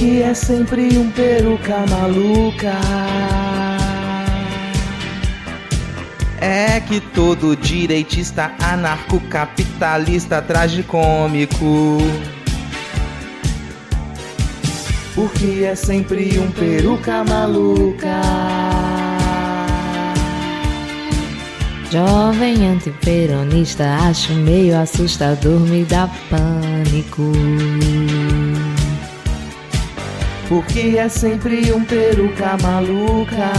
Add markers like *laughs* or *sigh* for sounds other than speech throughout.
Porque é sempre um peruca maluca. É que todo direitista anarcocapitalista tragicômico. Porque é sempre um peruca maluca. Jovem antiperonista, acho meio assustador, me dá pânico. Porque é sempre um peruca maluca.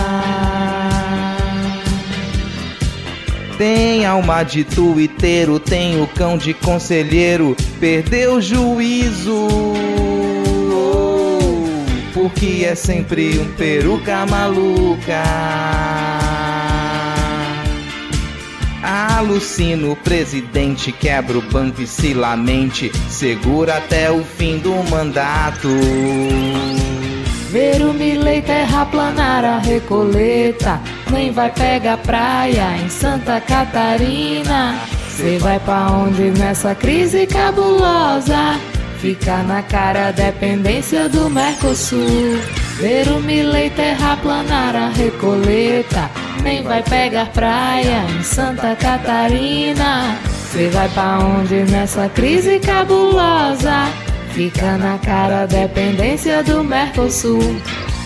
Tem alma de tuiteiro, tem o cão de conselheiro, perdeu o juízo. Porque é sempre um peruca maluca. Alucina o presidente, quebra o banco e se lamente, segura até o fim do mandato. Ver o Milley terraplanar a recoleta, nem vai pegar praia em Santa Catarina. Cê vai pra onde nessa crise cabulosa? Fica na cara a dependência do Mercosul. Ver o Milley terraplanar a recoleta, nem vai pegar praia em Santa Catarina. Cê vai pra onde nessa crise cabulosa? Fica na cara a dependência do Mercosul.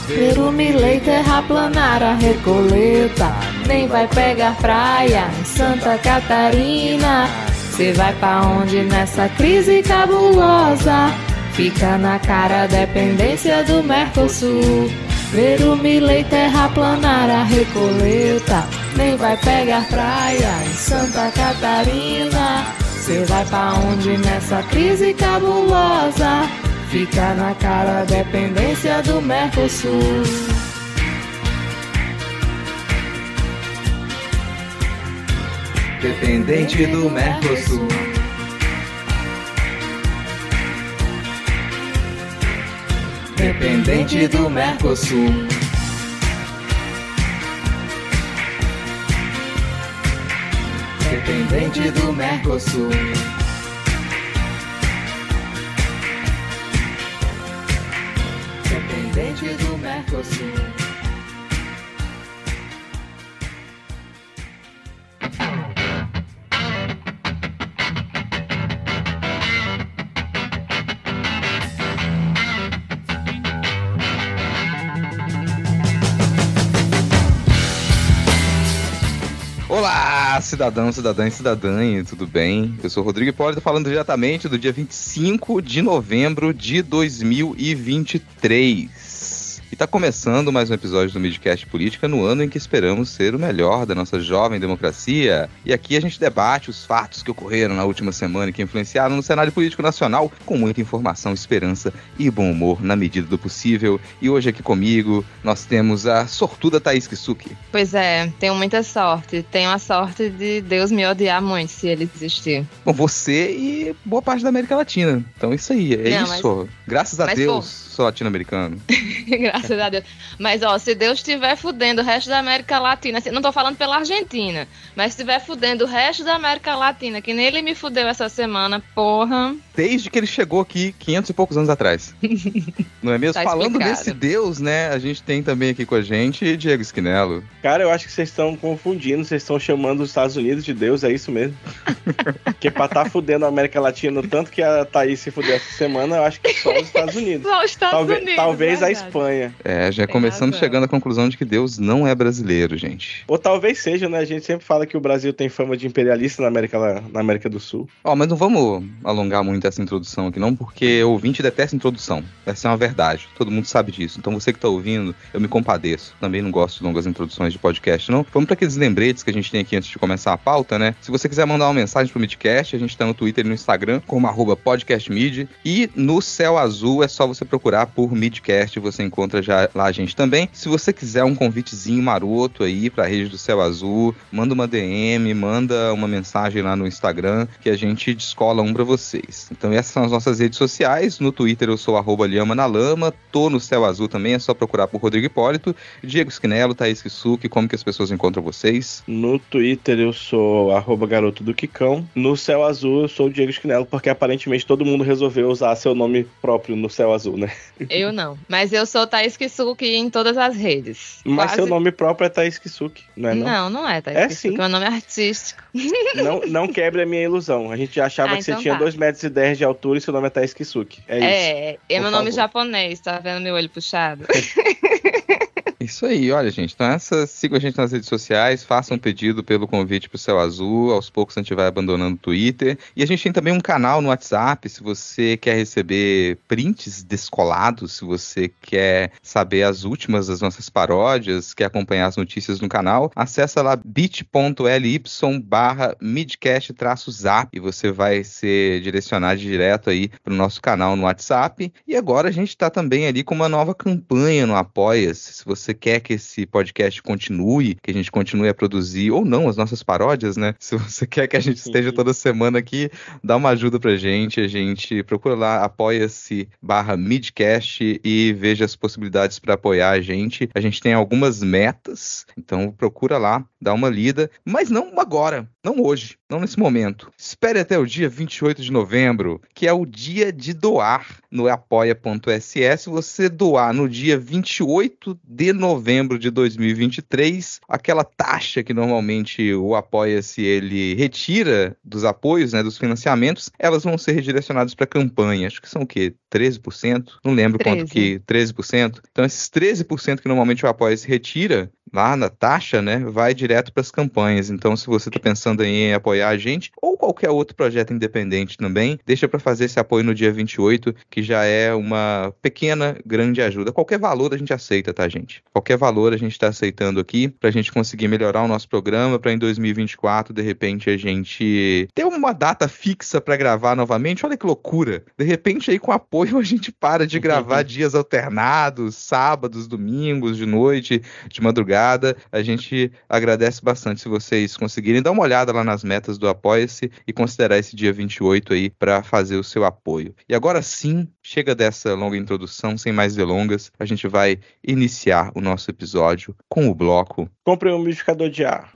Ver o Milley terraplanar a recoleta, nem vai pegar praia em Santa Catarina. Cê vai pra onde nessa crise cabulosa? Fica na cara a dependência do Mercosul. Ver o Milley terraplanar a recoleta, nem vai pegar praia em Santa Catarina. Cê vai pra onde nessa crise cabulosa? Fica na cara a dependência do Mercosul. Dependente do Mercosul. Dependente do Mercosul. Dependente do Mercosul. Dependente do Mercosul. Olá, cidadão, cidadã e cidadã, tudo bem? Eu sou Rodrigo Hipólito, falando diretamente do dia 25 de novembro de 2023. E tá começando mais um episódio do Midcast Política no ano em que esperamos ser o melhor da nossa jovem democracia. E aqui a gente debate os fatos que ocorreram na última semana e que influenciaram no cenário político nacional com muita informação, esperança e bom humor na medida do possível. E hoje aqui comigo nós temos a sortuda Thaís Kisuki. Pois é, tenho muita sorte. Tenho a sorte de Deus me odiar muito se ele existir. Bom, você e boa parte da América Latina. Então isso aí, é Não, isso. mas- Graças a mas, Deus, sou latino-americano. *laughs* Graças a Deus. Mas, ó, se Deus estiver fudendo o resto da América Latina, assim, não tô falando pela Argentina, mas se estiver fudendo o resto da América Latina, que nem ele me fudeu essa semana, porra. Desde que ele chegou aqui 500 e poucos anos atrás. *laughs* Não é mesmo? Tá Falando explicado. desse Deus, né? A gente tem também aqui com a gente Diego Esquinelo. Cara, eu acho que vocês estão confundindo, vocês estão chamando os Estados Unidos de Deus, é isso mesmo? *laughs* Porque pra tá fudendo a América Latina o tanto que a Thaís se fudeu essa semana, eu acho que só os Estados *laughs* Unidos. Só os Estados Talvez, Unidos. talvez a. Espanha. É, já Tem começamos razão. chegando à conclusão de que Deus não é brasileiro, gente. Ou talvez seja, né? A gente sempre fala que o Brasil tem fama de imperialista na América, na América do Sul. Ó, mas não vamos alongar muito essa introdução aqui, não, porque o ouvinte detesta introdução. Essa é uma verdade. Todo mundo sabe disso. Então você que tá ouvindo, eu me compadeço. Também não gosto de longas introduções de podcast, não. Vamos para aqueles lembretes que a gente tem aqui antes de começar a pauta, né? Se você quiser mandar uma mensagem pro Midcast, a gente tá no Twitter e no Instagram como arroba podcastmid. E no Céu Azul é só você procurar por Midcast, você encontra a encorajar lá a gente também. Se você quiser um convitezinho maroto aí pra rede do Céu Azul, manda uma DM, manda uma mensagem lá no Instagram que a gente descola um pra vocês. Então essas são as nossas redes sociais. No Twitter eu sou arroba Lhama na Lama, tô no Céu Azul também, é só procurar por Rodrigo Hipólito, Diego Esquinelo, Thaís Kisuki, como que as pessoas encontram vocês? No Twitter eu sou arroba garoto do Quicão. No Céu Azul eu sou o Diego Esquinelo, porque aparentemente todo mundo resolveu usar seu nome próprio no Céu Azul, né? Eu não. Mas eu sou Thaís Kisuki em todas as redes. Mas Quase- seu nome próprio é Thaís Kisuki, não é não? Não, não é Thaís É Kisuki, sim. meu nome é artístico. *laughs* Não, não quebre a minha ilusão. A gente achava Ah, que você então tinha tá. 2 metros e 10 de altura e seu nome é Thaís Kisuki. É, isso. É, é meu nome favor. japonês, tá vendo meu olho puxado? *laughs* Isso aí, olha, gente. Então, essa, sigam a gente nas redes sociais, façam um pedido pelo convite pro Céu Azul. Aos poucos a gente vai abandonando o Twitter. E a gente tem também um canal no WhatsApp. Se você quer receber prints descolados, se você quer saber as últimas das nossas paródias, quer acompanhar as notícias no canal, acessa lá bit.ly barra midcast-zap e você vai ser direcionado direto aí pro nosso canal no WhatsApp. E agora a gente está também ali com uma nova campanha no Apoia-se. Se você quer que esse podcast continue, que a gente continue a produzir, ou não, as nossas paródias, né? Se você *laughs* quer que a gente esteja toda semana aqui, dá uma ajuda pra gente. A gente procura lá, apoia-se barra midcast e veja as possibilidades para apoiar a gente. A gente tem algumas metas, então procura lá, dá uma lida, mas não agora, não hoje, não nesse momento. Espere até o dia 28 de novembro, que é o dia de doar no apoia.se. Se você doar no dia 28 de novembro de 2023, aquela taxa que normalmente o Apoia-se ele retira dos apoios, né, dos financiamentos, elas vão ser redirecionadas para campanha. Acho que são o quê? 13%? Não lembro quanto 13. que 13%. Então esses 13% que normalmente o Apoia-se retira lá na taxa, né, vai direto para as campanhas. Então, se você está pensando em apoiar a gente ou qualquer outro projeto independente também, deixa para fazer esse apoio no dia 28, que já é uma pequena, grande ajuda. Qualquer valor a gente aceita, tá, gente? Qualquer valor a gente está aceitando aqui para a gente conseguir melhorar o nosso programa, para em 2024, de repente, a gente ter uma data fixa para gravar novamente. Olha que loucura! De repente, aí com apoio, *laughs* a gente para de gravar dias alternados, sábados, domingos, de noite, de madrugada. A gente agradece bastante se vocês conseguirem dar uma olhada lá nas metas do Apoia-se e considerar esse dia 28 aí para fazer o seu apoio. E agora sim, chega dessa longa introdução, sem mais delongas, a gente vai iniciar o nosso episódio com o bloco Comprei um umidificador de ar.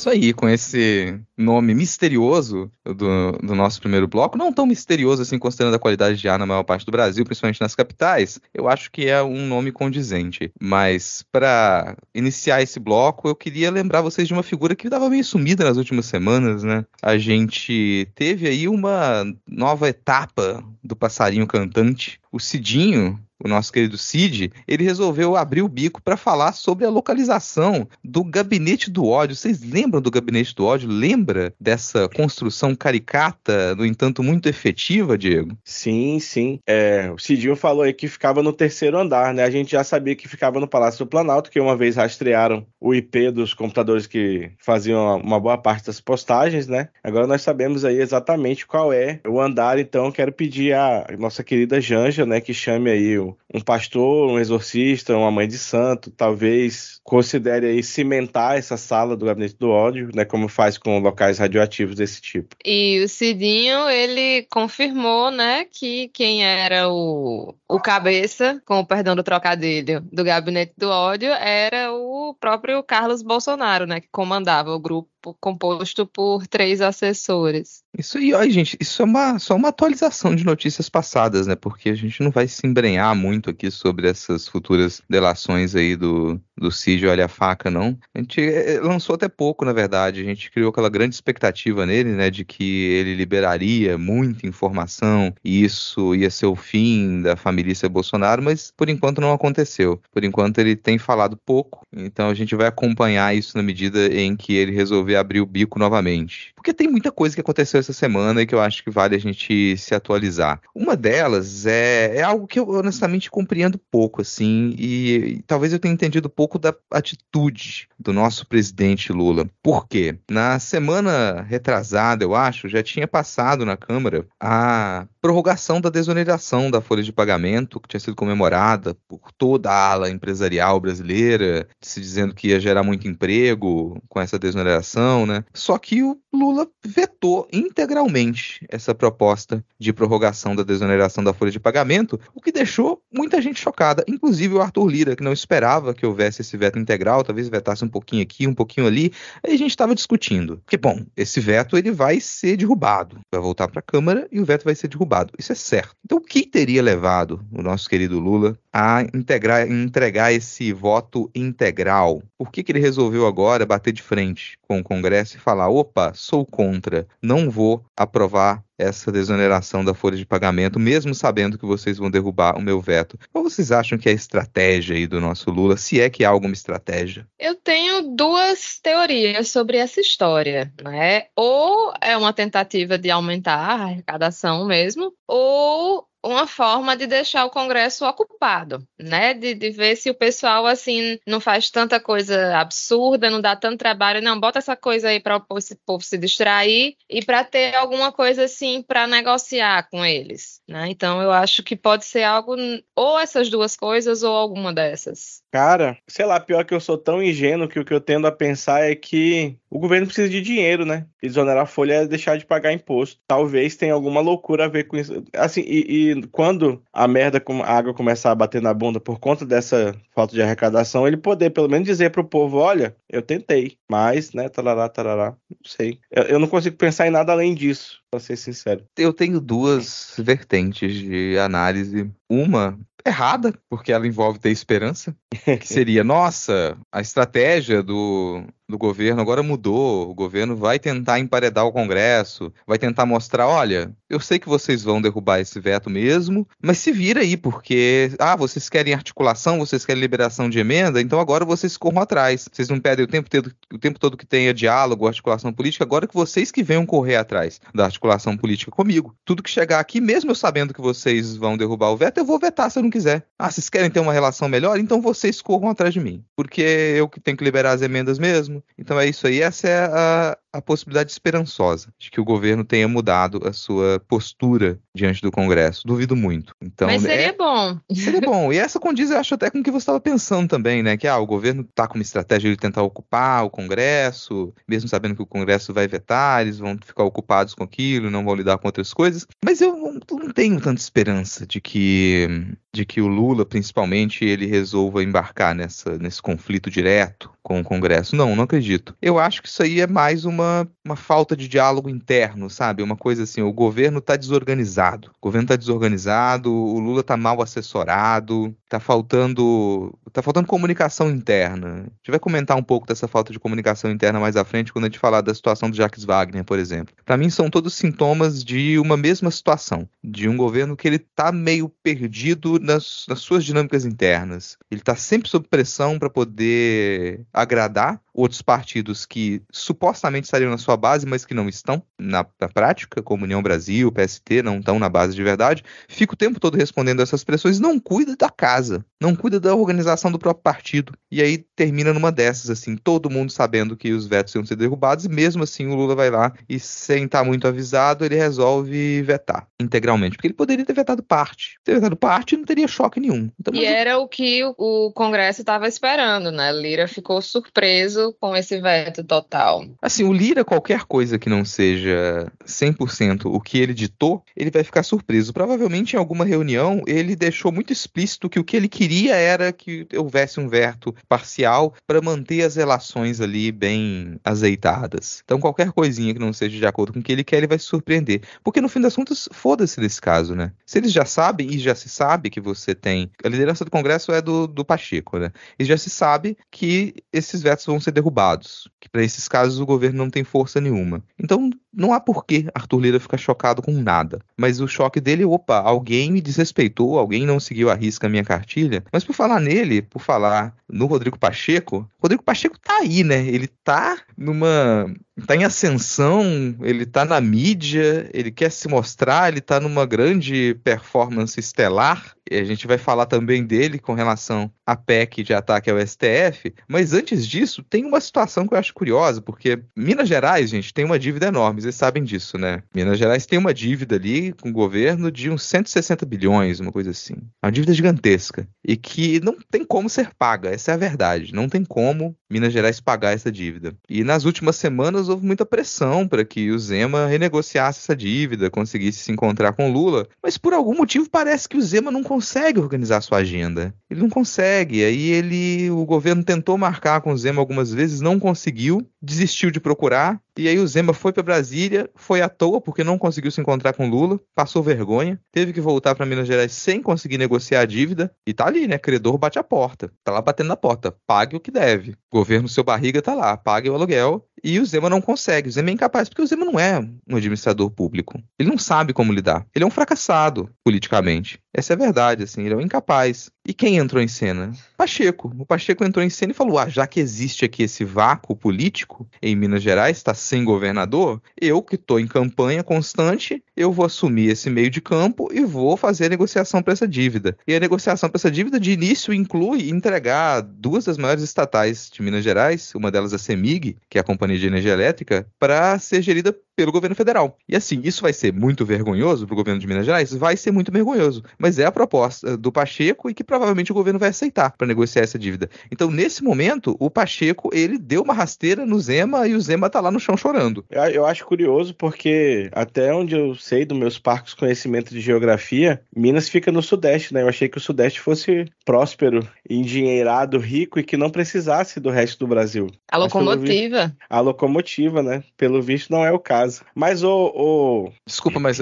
Isso aí, com esse nome misterioso do, do nosso primeiro bloco, não tão misterioso assim, considerando a qualidade de ar na maior parte do Brasil, principalmente nas capitais, eu acho que é um nome condizente. Mas, para iniciar esse bloco, eu queria lembrar vocês de uma figura que estava meio sumida nas últimas semanas, né? A gente teve aí uma nova etapa do passarinho cantante. O Cidinho, o nosso querido Cid, ele resolveu abrir o bico para falar sobre a localização do Gabinete do Ódio. Vocês lembram do Gabinete do Ódio? Lembra dessa construção caricata, no entanto muito efetiva, Diego? Sim, sim. É, o Cidinho falou aí que ficava no terceiro andar, né? A gente já sabia que ficava no Palácio do Planalto, que uma vez rastrearam o IP dos computadores que faziam uma boa parte das postagens, né? Agora nós sabemos aí exatamente qual é o andar, então quero pedir a nossa querida Janja, né, que chame aí o- um pastor, um exorcista, uma mãe de santo, talvez considere aí cimentar essa sala do gabinete do ódio, né, como faz com locais radioativos desse tipo. E o Cidinho, ele confirmou, né, que quem era o, o cabeça, com o perdão do trocadilho, do gabinete do ódio era o próprio Carlos Bolsonaro, né, que comandava o grupo composto por três assessores. Isso aí, ó, gente, isso é uma, só uma atualização de notícias passadas, né? Porque a gente não vai se embrenhar muito aqui sobre essas futuras delações aí do, do Cid Olha a Faca, não. A gente eh, lançou até pouco, na verdade. A gente criou aquela grande expectativa nele, né? De que ele liberaria muita informação e isso ia ser o fim da família Bolsonaro, mas por enquanto não aconteceu. Por enquanto ele tem falado pouco, então a gente vai acompanhar isso na medida em que ele resolver abrir o bico novamente. Porque tem muita coisa que aconteceu essa semana e que eu acho que vale a gente se atualizar. Uma delas é, é algo que eu honestamente compreendo pouco, assim, e, e talvez eu tenha entendido pouco da atitude do nosso presidente Lula. Por quê? Na semana retrasada, eu acho, já tinha passado na Câmara a prorrogação da desoneração da folha de pagamento, que tinha sido comemorada por toda a ala empresarial brasileira, se dizendo que ia gerar muito emprego com essa desoneração, né? Só que o Lula vetou integralmente essa proposta de prorrogação da desoneração da folha de pagamento, o que deixou muita gente chocada, inclusive o Arthur Lira, que não esperava que houvesse esse veto integral, talvez vetasse um pouquinho aqui, um pouquinho ali. Aí a gente estava discutindo. Porque, bom, esse veto ele vai ser derrubado, vai voltar para a Câmara e o veto vai ser derrubado. Isso é certo. Então, o que teria levado o nosso querido Lula a integrar, entregar esse voto integral? Por que, que ele resolveu agora bater de frente com o Congresso e falar: opa, sou contra, não vou aprovar essa desoneração da folha de pagamento, mesmo sabendo que vocês vão derrubar o meu veto. Qual vocês acham que é a estratégia aí do nosso Lula, se é que há alguma estratégia? Eu tenho duas teorias sobre essa história, né? Ou é uma tentativa de aumentar a arrecadação mesmo, ou uma forma de deixar o Congresso ocupado, né? De, de, ver se o pessoal assim não faz tanta coisa absurda, não dá tanto trabalho, não bota essa coisa aí para o povo se distrair e para ter alguma coisa assim para negociar com eles, né? Então eu acho que pode ser algo ou essas duas coisas ou alguma dessas. Cara, sei lá, pior que eu sou tão ingênuo que o que eu tendo a pensar é que o governo precisa de dinheiro, né? Exonerar a folha é deixar de pagar imposto. Talvez tenha alguma loucura a ver com isso. Assim, e, e quando a merda, a água começar a bater na bunda por conta dessa falta de arrecadação, ele poder pelo menos dizer pro povo, olha, eu tentei, mas, né, tarará, tarará, não sei. Eu, eu não consigo pensar em nada além disso, pra ser sincero. Eu tenho duas vertentes de análise. Uma errada, porque ela envolve ter esperança, *laughs* que seria, nossa, a estratégia do, do governo agora mudou, o governo vai tentar emparedar o Congresso, vai tentar mostrar, olha, eu sei que vocês vão derrubar esse veto mesmo, mas se vira aí, porque, ah, vocês querem articulação, vocês querem liberação de emenda, então agora vocês corram atrás. Vocês não pedem o tempo, todo, o tempo todo que tenha diálogo, articulação política, agora que vocês que venham correr atrás da articulação política comigo. Tudo que chegar aqui, mesmo eu sabendo que vocês vão derrubar o veto, eu vou vetar se eu não quiser. Ah, vocês querem ter uma relação melhor? Então vocês corram atrás de mim, porque eu que tenho que liberar as emendas mesmo, então é isso aí. Essa é a, a possibilidade esperançosa de que o governo tenha mudado a sua postura diante do Congresso. Duvido muito. Então, Mas seria é, bom. Seria bom. E essa condiz, eu acho, até com o que você estava pensando também, né? Que ah, o governo está com uma estratégia de tentar ocupar o Congresso, mesmo sabendo que o Congresso vai vetar, eles vão ficar ocupados com aquilo, não vão lidar com outras coisas. Mas eu não, não tenho tanta esperança de que, de que o Lula, principalmente, ele resolva embarcar nessa, nesse conflito direto com o Congresso. Não, não acredito. Eu acho que isso aí é mais uma uma, uma falta de diálogo interno, sabe? Uma coisa assim, o governo está desorganizado. O governo está desorganizado, o Lula está mal assessorado, está faltando, tá faltando comunicação interna. A gente vai comentar um pouco dessa falta de comunicação interna mais à frente quando a gente falar da situação do Jacques Wagner, por exemplo. Para mim são todos sintomas de uma mesma situação, de um governo que ele está meio perdido nas, nas suas dinâmicas internas. Ele está sempre sob pressão para poder agradar outros partidos que supostamente estariam na sua base, mas que não estão na, na, prática, como União Brasil, PST, não estão na base de verdade, fica o tempo todo respondendo essas pressões, não cuida da casa, não cuida da organização do próprio partido. E aí termina numa dessas, assim, todo mundo sabendo que os vetos iam ser derrubados, e mesmo assim o Lula vai lá e, sem estar muito avisado, ele resolve vetar integralmente, porque ele poderia ter vetado parte. Ter vetado parte não teria choque nenhum. Então, e era o que o Congresso estava esperando, né? Lira ficou surpreso com esse veto total. Assim, o Lira, qualquer coisa que não seja 100% o que ele ditou, ele vai ficar surpreso. Provavelmente em alguma reunião ele deixou muito explícito que o que ele queria era que houvesse um veto parcial para manter as relações ali bem azeitadas. Então qualquer coisinha que não seja de acordo com o que ele quer, ele vai se surpreender. Porque no fim das contas, foda-se nesse caso, né? Se eles já sabem e já se sabe que você tem. A liderança do Congresso é do, do Pacheco, né? E já se sabe que esses vetos vão ser derrubados. Que para esses casos o governo não tem força nenhuma. Então não há porquê Arthur Lira ficar chocado com nada. Mas o choque dele, opa, alguém me desrespeitou, alguém não seguiu a risca a minha cartilha. Mas por falar nele, por falar no Rodrigo Pacheco, Rodrigo Pacheco tá aí, né? Ele tá numa tá em ascensão, ele tá na mídia, ele quer se mostrar, ele tá numa grande performance estelar. A gente vai falar também dele com relação à PEC de ataque ao STF. Mas antes disso, tem uma situação que eu acho curiosa, porque Minas Gerais, gente, tem uma dívida enorme, vocês sabem disso, né? Minas Gerais tem uma dívida ali com o governo de uns 160 bilhões, uma coisa assim. Uma dívida gigantesca. E que não tem como ser paga, essa é a verdade. Não tem como Minas Gerais pagar essa dívida. E nas últimas semanas houve muita pressão para que o Zema renegociasse essa dívida, conseguisse se encontrar com Lula, mas por algum motivo parece que o Zema não consegue organizar sua agenda. Ele não consegue. Aí ele, o governo tentou marcar com o Zema algumas vezes, não conseguiu, desistiu de procurar. E aí o Zema foi para Brasília, foi à toa porque não conseguiu se encontrar com Lula, passou vergonha, teve que voltar para Minas Gerais sem conseguir negociar a dívida e tá ali, né? Credor bate a porta, tá lá batendo na porta, pague o que deve. O governo seu barriga tá lá, pague o aluguel e o Zema não consegue. O Zema é incapaz, porque o Zema não é um administrador público. Ele não sabe como lidar. Ele é um fracassado politicamente. Essa é a verdade, assim, ele é um incapaz. E quem entrou em cena? Pacheco. O Pacheco entrou em cena e falou: ah, já que existe aqui esse vácuo político em Minas Gerais, está sem governador, eu que estou em campanha constante, eu vou assumir esse meio de campo e vou fazer a negociação para essa dívida. E a negociação para essa dívida, de início, inclui entregar duas das maiores estatais de Minas Gerais, uma delas a CEMIG, que é a Companhia de Energia Elétrica, para ser gerida pelo governo federal. E assim, isso vai ser muito vergonhoso para o governo de Minas Gerais? Vai ser muito vergonhoso. Mas é a proposta do Pacheco e que provavelmente o governo vai aceitar para negociar essa dívida. Então, nesse momento, o Pacheco, ele deu uma rasteira no Zema e o Zema tá lá no chão chorando. Eu, eu acho curioso porque, até onde eu sei dos meus parcos conhecimentos de geografia, Minas fica no Sudeste, né? Eu achei que o Sudeste fosse próspero, endinheirado, rico e que não precisasse do resto do Brasil. A locomotiva. Visto, a locomotiva, né? Pelo visto, não é o caso. Mas o. o... Desculpa, mas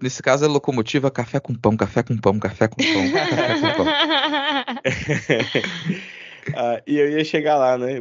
nesse caso é locomotiva café com pão, café com pão, café com pão, café com pão. *laughs* *laughs* Ah, e eu ia chegar lá, né?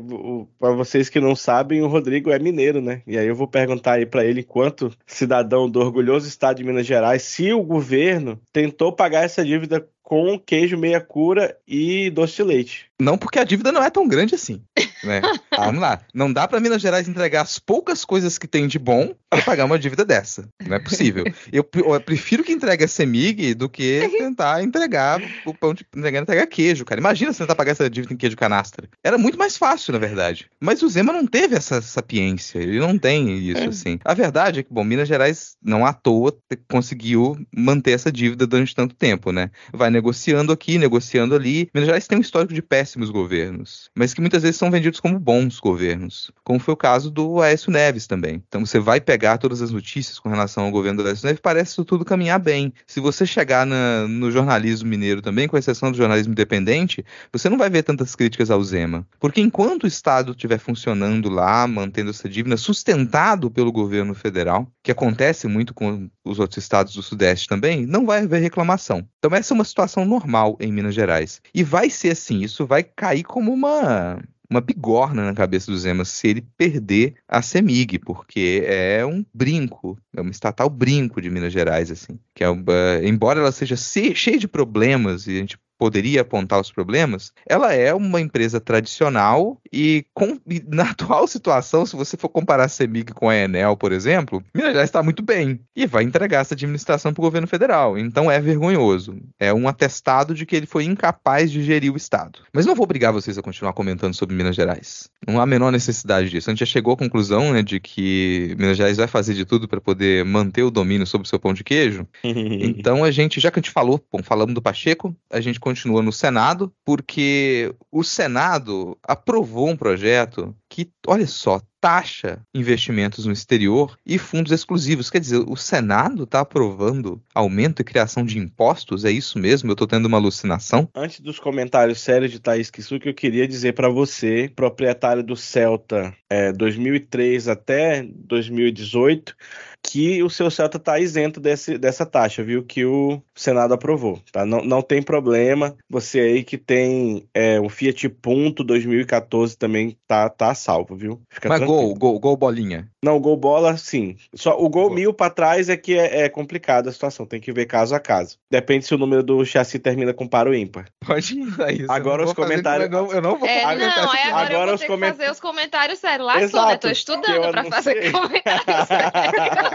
Para vocês que não sabem, o Rodrigo é mineiro, né? E aí eu vou perguntar aí para ele, enquanto cidadão do orgulhoso estado de Minas Gerais, se o governo tentou pagar essa dívida com queijo meia cura e doce de leite. Não porque a dívida não é tão grande assim. Né? *laughs* Vamos lá. Não dá para Minas Gerais entregar as poucas coisas que tem de bom para pagar uma dívida dessa. Não é possível. Eu, eu prefiro que entregue a Semig do que *laughs* tentar entregar o pão de entregar, entregar queijo, cara. Imagina se tentar pagar essa dívida em queijo canastra. Era muito mais fácil, na verdade. Mas o Zema não teve essa sapiência. Ele não tem isso, é. assim. A verdade é que, bom, Minas Gerais não à toa conseguiu manter essa dívida durante tanto tempo, né? Vai negociando aqui, negociando ali. Minas Gerais tem um histórico de péssimos governos, mas que muitas vezes são vendidos como bons governos, como foi o caso do Aécio Neves também. Então você vai pegar todas as notícias com relação ao governo do Aécio Neves, parece tudo caminhar bem. Se você chegar na, no jornalismo mineiro também, com exceção do jornalismo independente, você não vai ver tantas críticas ao Zema. Porque enquanto o Estado estiver funcionando lá, mantendo essa dívida, sustentado pelo governo federal, que acontece muito com os outros estados do Sudeste também, não vai haver reclamação. Então essa é uma situação normal em Minas Gerais. E vai ser assim, isso vai cair como uma uma bigorna na cabeça do Zema se ele perder a Semig, porque é um brinco, é uma estatal brinco de Minas Gerais, assim. Que é, uh, embora ela seja cheia de problemas, e a gente poderia apontar os problemas, ela é uma empresa tradicional e, com, e na *laughs* atual situação, se você for comparar a CEMIG com a Enel, por exemplo, Minas Gerais está muito bem e vai entregar essa administração para o governo federal. Então é vergonhoso. É um atestado de que ele foi incapaz de gerir o Estado. Mas não vou obrigar vocês a continuar comentando sobre Minas Gerais. Não há a menor necessidade disso. A gente já chegou à conclusão né, de que Minas Gerais vai fazer de tudo para poder manter o domínio sobre o seu pão de queijo. *laughs* então a gente, já que a gente falou, bom, falamos do Pacheco, a gente continua no Senado, porque o Senado aprovou um projeto que, olha só, taxa investimentos no exterior e fundos exclusivos. Quer dizer, o Senado está aprovando aumento e criação de impostos? É isso mesmo? Eu estou tendo uma alucinação? Antes dos comentários sérios de Thaís Kisuki, eu queria dizer para você, proprietário do Celta é, 2003 até 2018, que o seu Celta está isento desse, dessa taxa, viu? Que o Senado aprovou, tá? Não, não tem problema. Você aí que tem é, o Fiat Punto 2014 também tá, tá salvo, viu? Fica Mas tranquilo. gol, gol, gol bolinha. Não, gol bola, sim. Só o gol, gol. mil para trás é que é, é complicado a situação. Tem que ver caso a caso. Depende se o número do chassi termina com par ou ímpar. Pode ir, isso. Agora os comentários. Eu não, eu não vou é, não, agora, agora eu vou os coment... fazer os comentários sérios. Lá Exato, eu tô estudando para fazer comentários *laughs* sérios.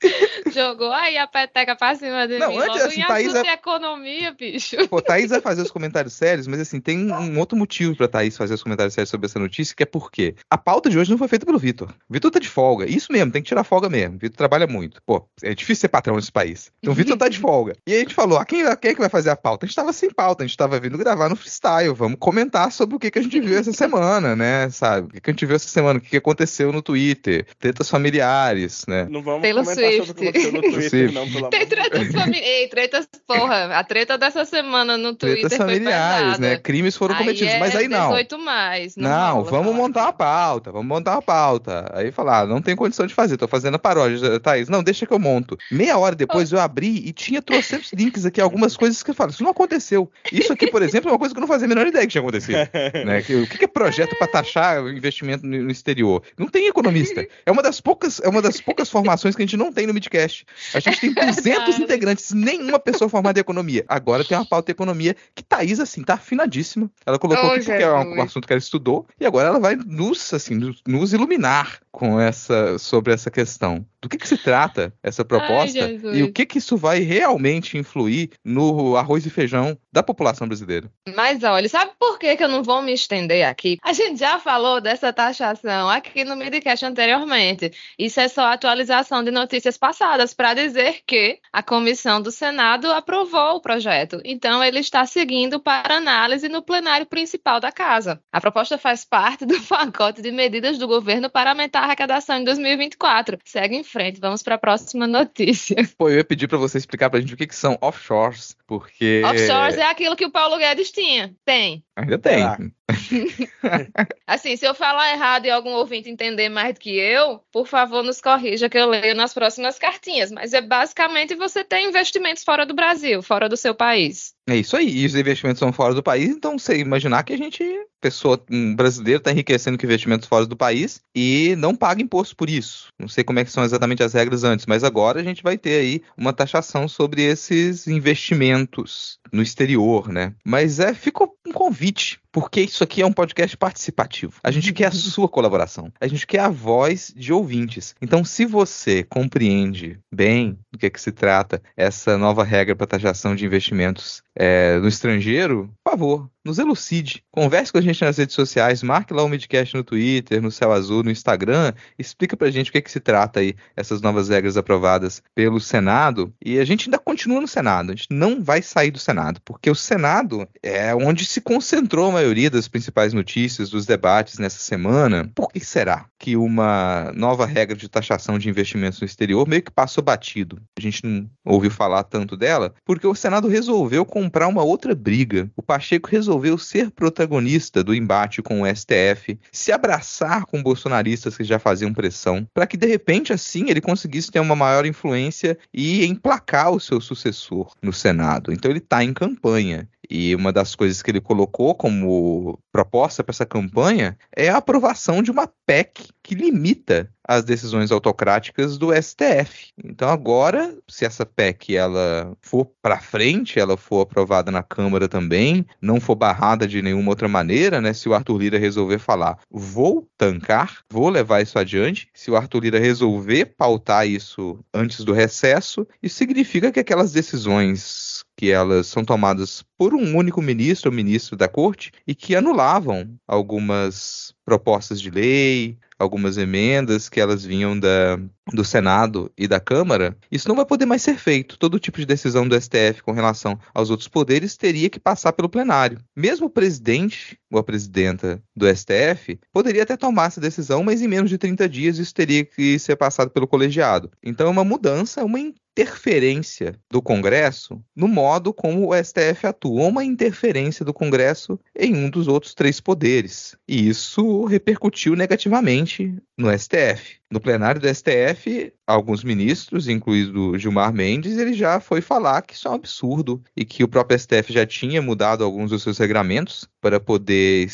*laughs* Jogou aí a peteca pra cima de não, mim. Antes, assim, Thaís é... economia, bicho. Pô, Thaís vai fazer os comentários sérios, mas assim, tem um outro motivo pra Thaís fazer os comentários sérios sobre essa notícia, que é porque a pauta de hoje não foi feita pelo Vitor. Vitor tá de folga. Isso mesmo, tem que tirar folga mesmo. Vitor trabalha muito. Pô, é difícil ser patrão nesse país. Então o Vitor tá de *laughs* folga. E aí a gente falou, ah, quem, quem é que vai fazer a pauta? A gente tava sem pauta, a gente tava vindo gravar no freestyle. Vamos comentar sobre o que, que a gente viu essa *laughs* semana, né? Sabe? O que, que a gente viu essa semana, o que, que aconteceu no Twitter, tretas familiares, né? Não vamos Taylor comentar Swift. sobre o que aconteceu no Twitter, não, Tem tretas familiares. Ei, tretas, porra. A treta dessa semana no Twitter tretas familiares, né? Crimes foram aí cometidos, é mas aí não. 18 mais. Não, não vamos montar uma pauta, vamos montar uma pauta. Aí falar, ah, não tem condição de fazer, tô fazendo a paródia, Thaís. Não, deixa que eu monto. Meia hora depois oh. eu abri e tinha trocentos links aqui, algumas coisas que eu falo, isso não aconteceu. Isso aqui, por exemplo, é uma coisa que eu não fazia a menor ideia que tinha acontecido. *laughs* né? O que é projeto para taxar o investimento no exterior? Não tem economista. É uma das poucas, é uma das poucas formações que a gente não tem no Midcast. A gente tem *laughs* 200 integrantes, nenhuma pessoa formada em economia. Agora tem uma pauta de economia que Thaís, assim, tá afinadíssima. Ela colocou oh, aqui porque é um, assunto que ela estudou e agora ela vai nos, assim, nos, nos iluminar com essa, sobre essa questão. Do que, que se trata essa proposta Ai, e o que, que isso vai realmente influir no arroz e feijão da população brasileira? Mas olha, sabe por que, que eu não vou me estender aqui? A gente já falou dessa taxação aqui no Midcast anteriormente. Isso é só atualização de notícias passadas para dizer que a comissão do Senado aprovou o projeto. Então, ele está seguindo para análise no plenário principal da Casa. A proposta faz parte do *laughs* pacote de medidas do governo para aumentar a arrecadação em 2024. Segue em frente, vamos para a próxima notícia. *laughs* Pô, eu ia pedir para você explicar para a gente o que, que são offshores, porque. Offshores é aquilo que o Paulo Guedes tinha. Tem. Ainda tem. Ah. *laughs* assim, se eu falar errado e algum ouvinte entender mais do que eu, por favor, nos corrija que eu leio nas próximas cartinhas. Mas é basicamente você ter investimentos fora do Brasil, fora do seu país. É isso aí. E os investimentos são fora do país, então você imaginar que a gente, pessoa, um brasileiro, está enriquecendo com investimentos fora do país e não paga imposto por isso. Não sei como é que são exatamente as regras antes, mas agora a gente vai ter aí uma taxação sobre esses investimentos no exterior, né? Mas é, ficou um convite porque isso aqui é um podcast participativo. A gente quer a *laughs* sua colaboração. A gente quer a voz de ouvintes. Então, se você compreende bem do que, é que se trata essa nova regra para taxação de investimentos é, no estrangeiro, por favor, nos elucide. Converse com a gente nas redes sociais, marque lá o Midcast no Twitter, no Céu Azul, no Instagram, explica pra gente o que, é que se trata aí, essas novas regras aprovadas pelo Senado. E a gente ainda continua no Senado, a gente não vai sair do Senado, porque o Senado é onde se concentrou a maioria das principais notícias, dos debates nessa semana. Por que será que uma nova regra de taxação de investimentos no exterior meio que passou batido? A gente não ouviu falar tanto dela, porque o Senado resolveu comprar uma outra briga. O Pacheco resolveu resolveu ser protagonista do embate com o STF, se abraçar com bolsonaristas que já faziam pressão, para que de repente assim ele conseguisse ter uma maior influência e emplacar o seu sucessor no Senado. Então ele está em campanha. E uma das coisas que ele colocou como proposta para essa campanha é a aprovação de uma PEC que limita as decisões autocráticas do STF. Então agora, se essa PEC ela for para frente, ela for aprovada na Câmara também, não for barrada de nenhuma outra maneira, né? Se o Arthur Lira resolver falar, vou tancar, vou levar isso adiante, se o Arthur Lira resolver pautar isso antes do recesso, isso significa que aquelas decisões que elas são tomadas por um único ministro ou ministro da corte e que anulavam algumas propostas de lei, algumas emendas que elas vinham da, do Senado e da Câmara, isso não vai poder mais ser feito. Todo tipo de decisão do STF com relação aos outros poderes teria que passar pelo plenário. Mesmo o presidente ou a presidenta do STF poderia até tomar essa decisão, mas em menos de 30 dias isso teria que ser passado pelo colegiado. Então é uma mudança, uma interferência do Congresso no modo como o STF atua, uma interferência do Congresso em um dos outros três poderes. E isso repercutiu negativamente no STF. No plenário do STF, alguns ministros, incluindo Gilmar Mendes, ele já foi falar que isso é um absurdo e que o próprio STF já tinha mudado alguns dos seus regulamentos para poder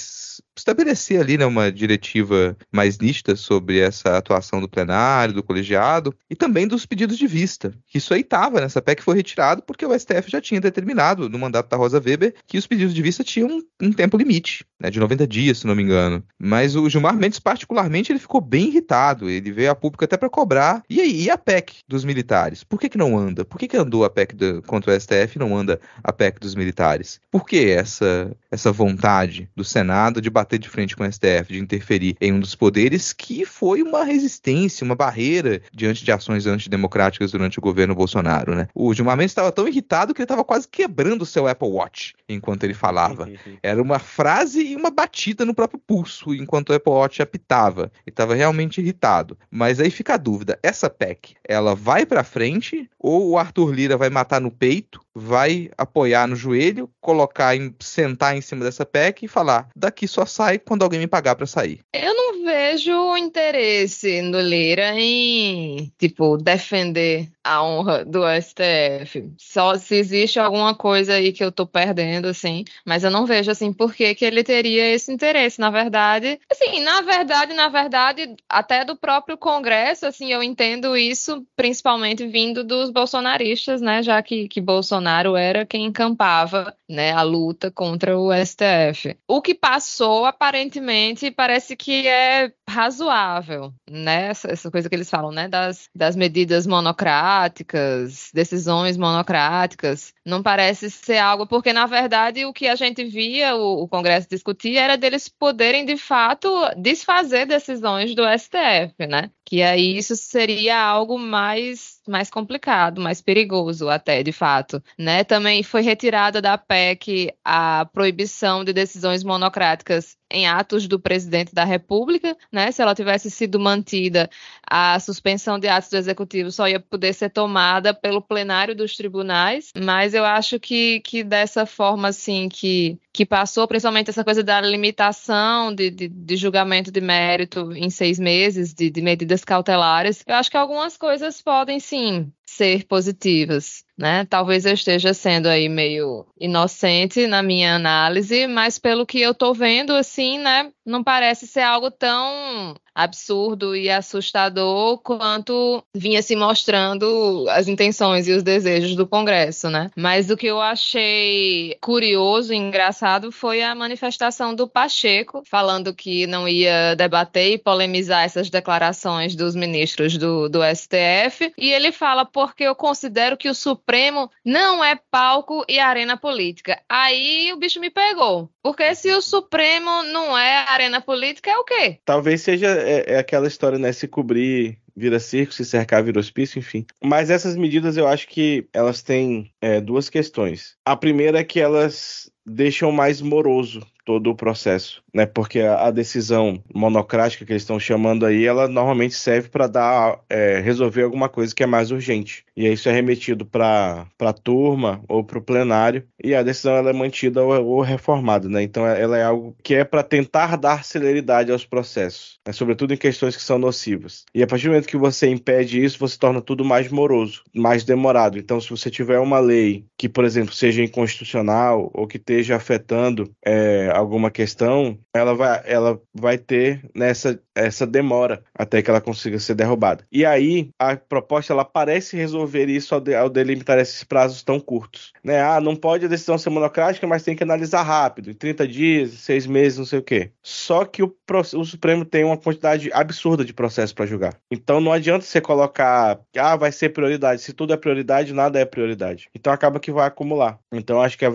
estabelecer ali né, uma diretiva mais nítida sobre essa atuação do plenário, do colegiado e também dos pedidos de vista. Isso aí estava nessa PEC foi retirado porque o STF já tinha determinado no mandato da Rosa Weber que os pedidos de vista tinham um, um tempo limite, né, de 90 dias, se não me engano. Mas o Gilmar Mendes, particularmente, ele ficou bem irritado. Ele veio a público até para cobrar. E aí, e a PEC dos militares? Por que, que não anda? Por que, que andou a PEC do, contra o STF e não anda a PEC dos militares? Por que essa, essa vontade do Senado de bater de frente com o STF, de interferir em um dos poderes que foi uma resistência, uma barreira diante de ações antidemocráticas durante o governo Bolsonaro, né? O Gilmar Mendes estava tão irritado que ele estava quase quebrando o seu Apple Watch enquanto ele falava. Era uma frase e uma batida no próprio pulso enquanto o Apple Watch apitava. Ele estava realmente irritado. Mas aí fica a dúvida, essa PEC, ela vai para frente ou o Arthur Lira vai matar no peito, vai apoiar no joelho, colocar em sentar em cima dessa PEC e falar: "Daqui só sai quando alguém me pagar para sair". Eu não vejo interesse no Lira em, tipo, defender a honra do STF. Só se existe alguma coisa aí que eu tô perdendo, assim. Mas eu não vejo, assim, por que, que ele teria esse interesse. Na verdade, assim, na verdade, na verdade, até do próprio Congresso, assim, eu entendo isso principalmente vindo dos bolsonaristas, né? Já que, que Bolsonaro era quem encampava, né, a luta contra o STF. O que passou, aparentemente, parece que é razoável, né? Essa, essa coisa que eles falam, né? Das, das medidas monocráticas, decisões monocráticas. Não parece ser algo, porque na verdade o que a gente via o, o Congresso discutir era deles poderem de fato desfazer decisões do STF, né? Que aí isso seria algo mais, mais complicado, mais perigoso até, de fato. Né? Também foi retirada da PEC a proibição de decisões monocráticas em atos do presidente da República, né? Se ela tivesse sido mantida, a suspensão de atos do executivo só ia poder ser tomada pelo plenário dos tribunais, mas eu acho que, que dessa forma, assim, que, que passou, principalmente essa coisa da limitação de, de, de julgamento de mérito em seis meses, de, de medidas cautelares, eu acho que algumas coisas podem, sim, ser positivas, né? Talvez eu esteja sendo aí meio inocente na minha análise, mas pelo que eu tô vendo, assim, né? Não parece ser algo tão absurdo e assustador quanto vinha se mostrando as intenções e os desejos do Congresso, né? Mas o que eu achei curioso e engraçado foi a manifestação do Pacheco, falando que não ia debater e polemizar essas declarações dos ministros do, do STF. E ele fala, porque eu considero que o Supremo não é palco e arena política. Aí o bicho me pegou. Porque se o Supremo não é arena política, é o quê? Talvez seja é, é aquela história, né? Se cobrir vira circo, se cercar vira hospício, enfim. Mas essas medidas eu acho que elas têm é, duas questões. A primeira é que elas deixam mais moroso todo o processo, né? Porque a, decisão monocrática que eles estão chamando aí, ela normalmente serve para dar é, resolver alguma coisa que é mais urgente. E aí isso é remetido para a turma ou para o plenário e a decisão ela é mantida ou, ou reformada, né? Então ela é algo que é para tentar dar celeridade aos processos, né? sobretudo em questões que são nocivas. E a partir do momento que você impede isso, você torna tudo mais moroso, mais demorado. Então se você tiver uma lei que, por exemplo, seja inconstitucional ou que esteja afetando é, alguma questão, ela vai, ela vai ter nessa essa demora até que ela consiga ser derrubada. E aí a proposta ela parece resolver isso ao, de, ao delimitar esses prazos tão curtos. Né? Ah, não pode a decisão ser monocrática, mas tem que analisar rápido, em 30 dias, 6 meses, não sei o quê. Só que o, o Supremo tem uma quantidade absurda de processos para julgar. Então não adianta você colocar, ah, vai ser prioridade. Se tudo é prioridade, nada é prioridade. Então acaba que vai acumular. Então acho que é o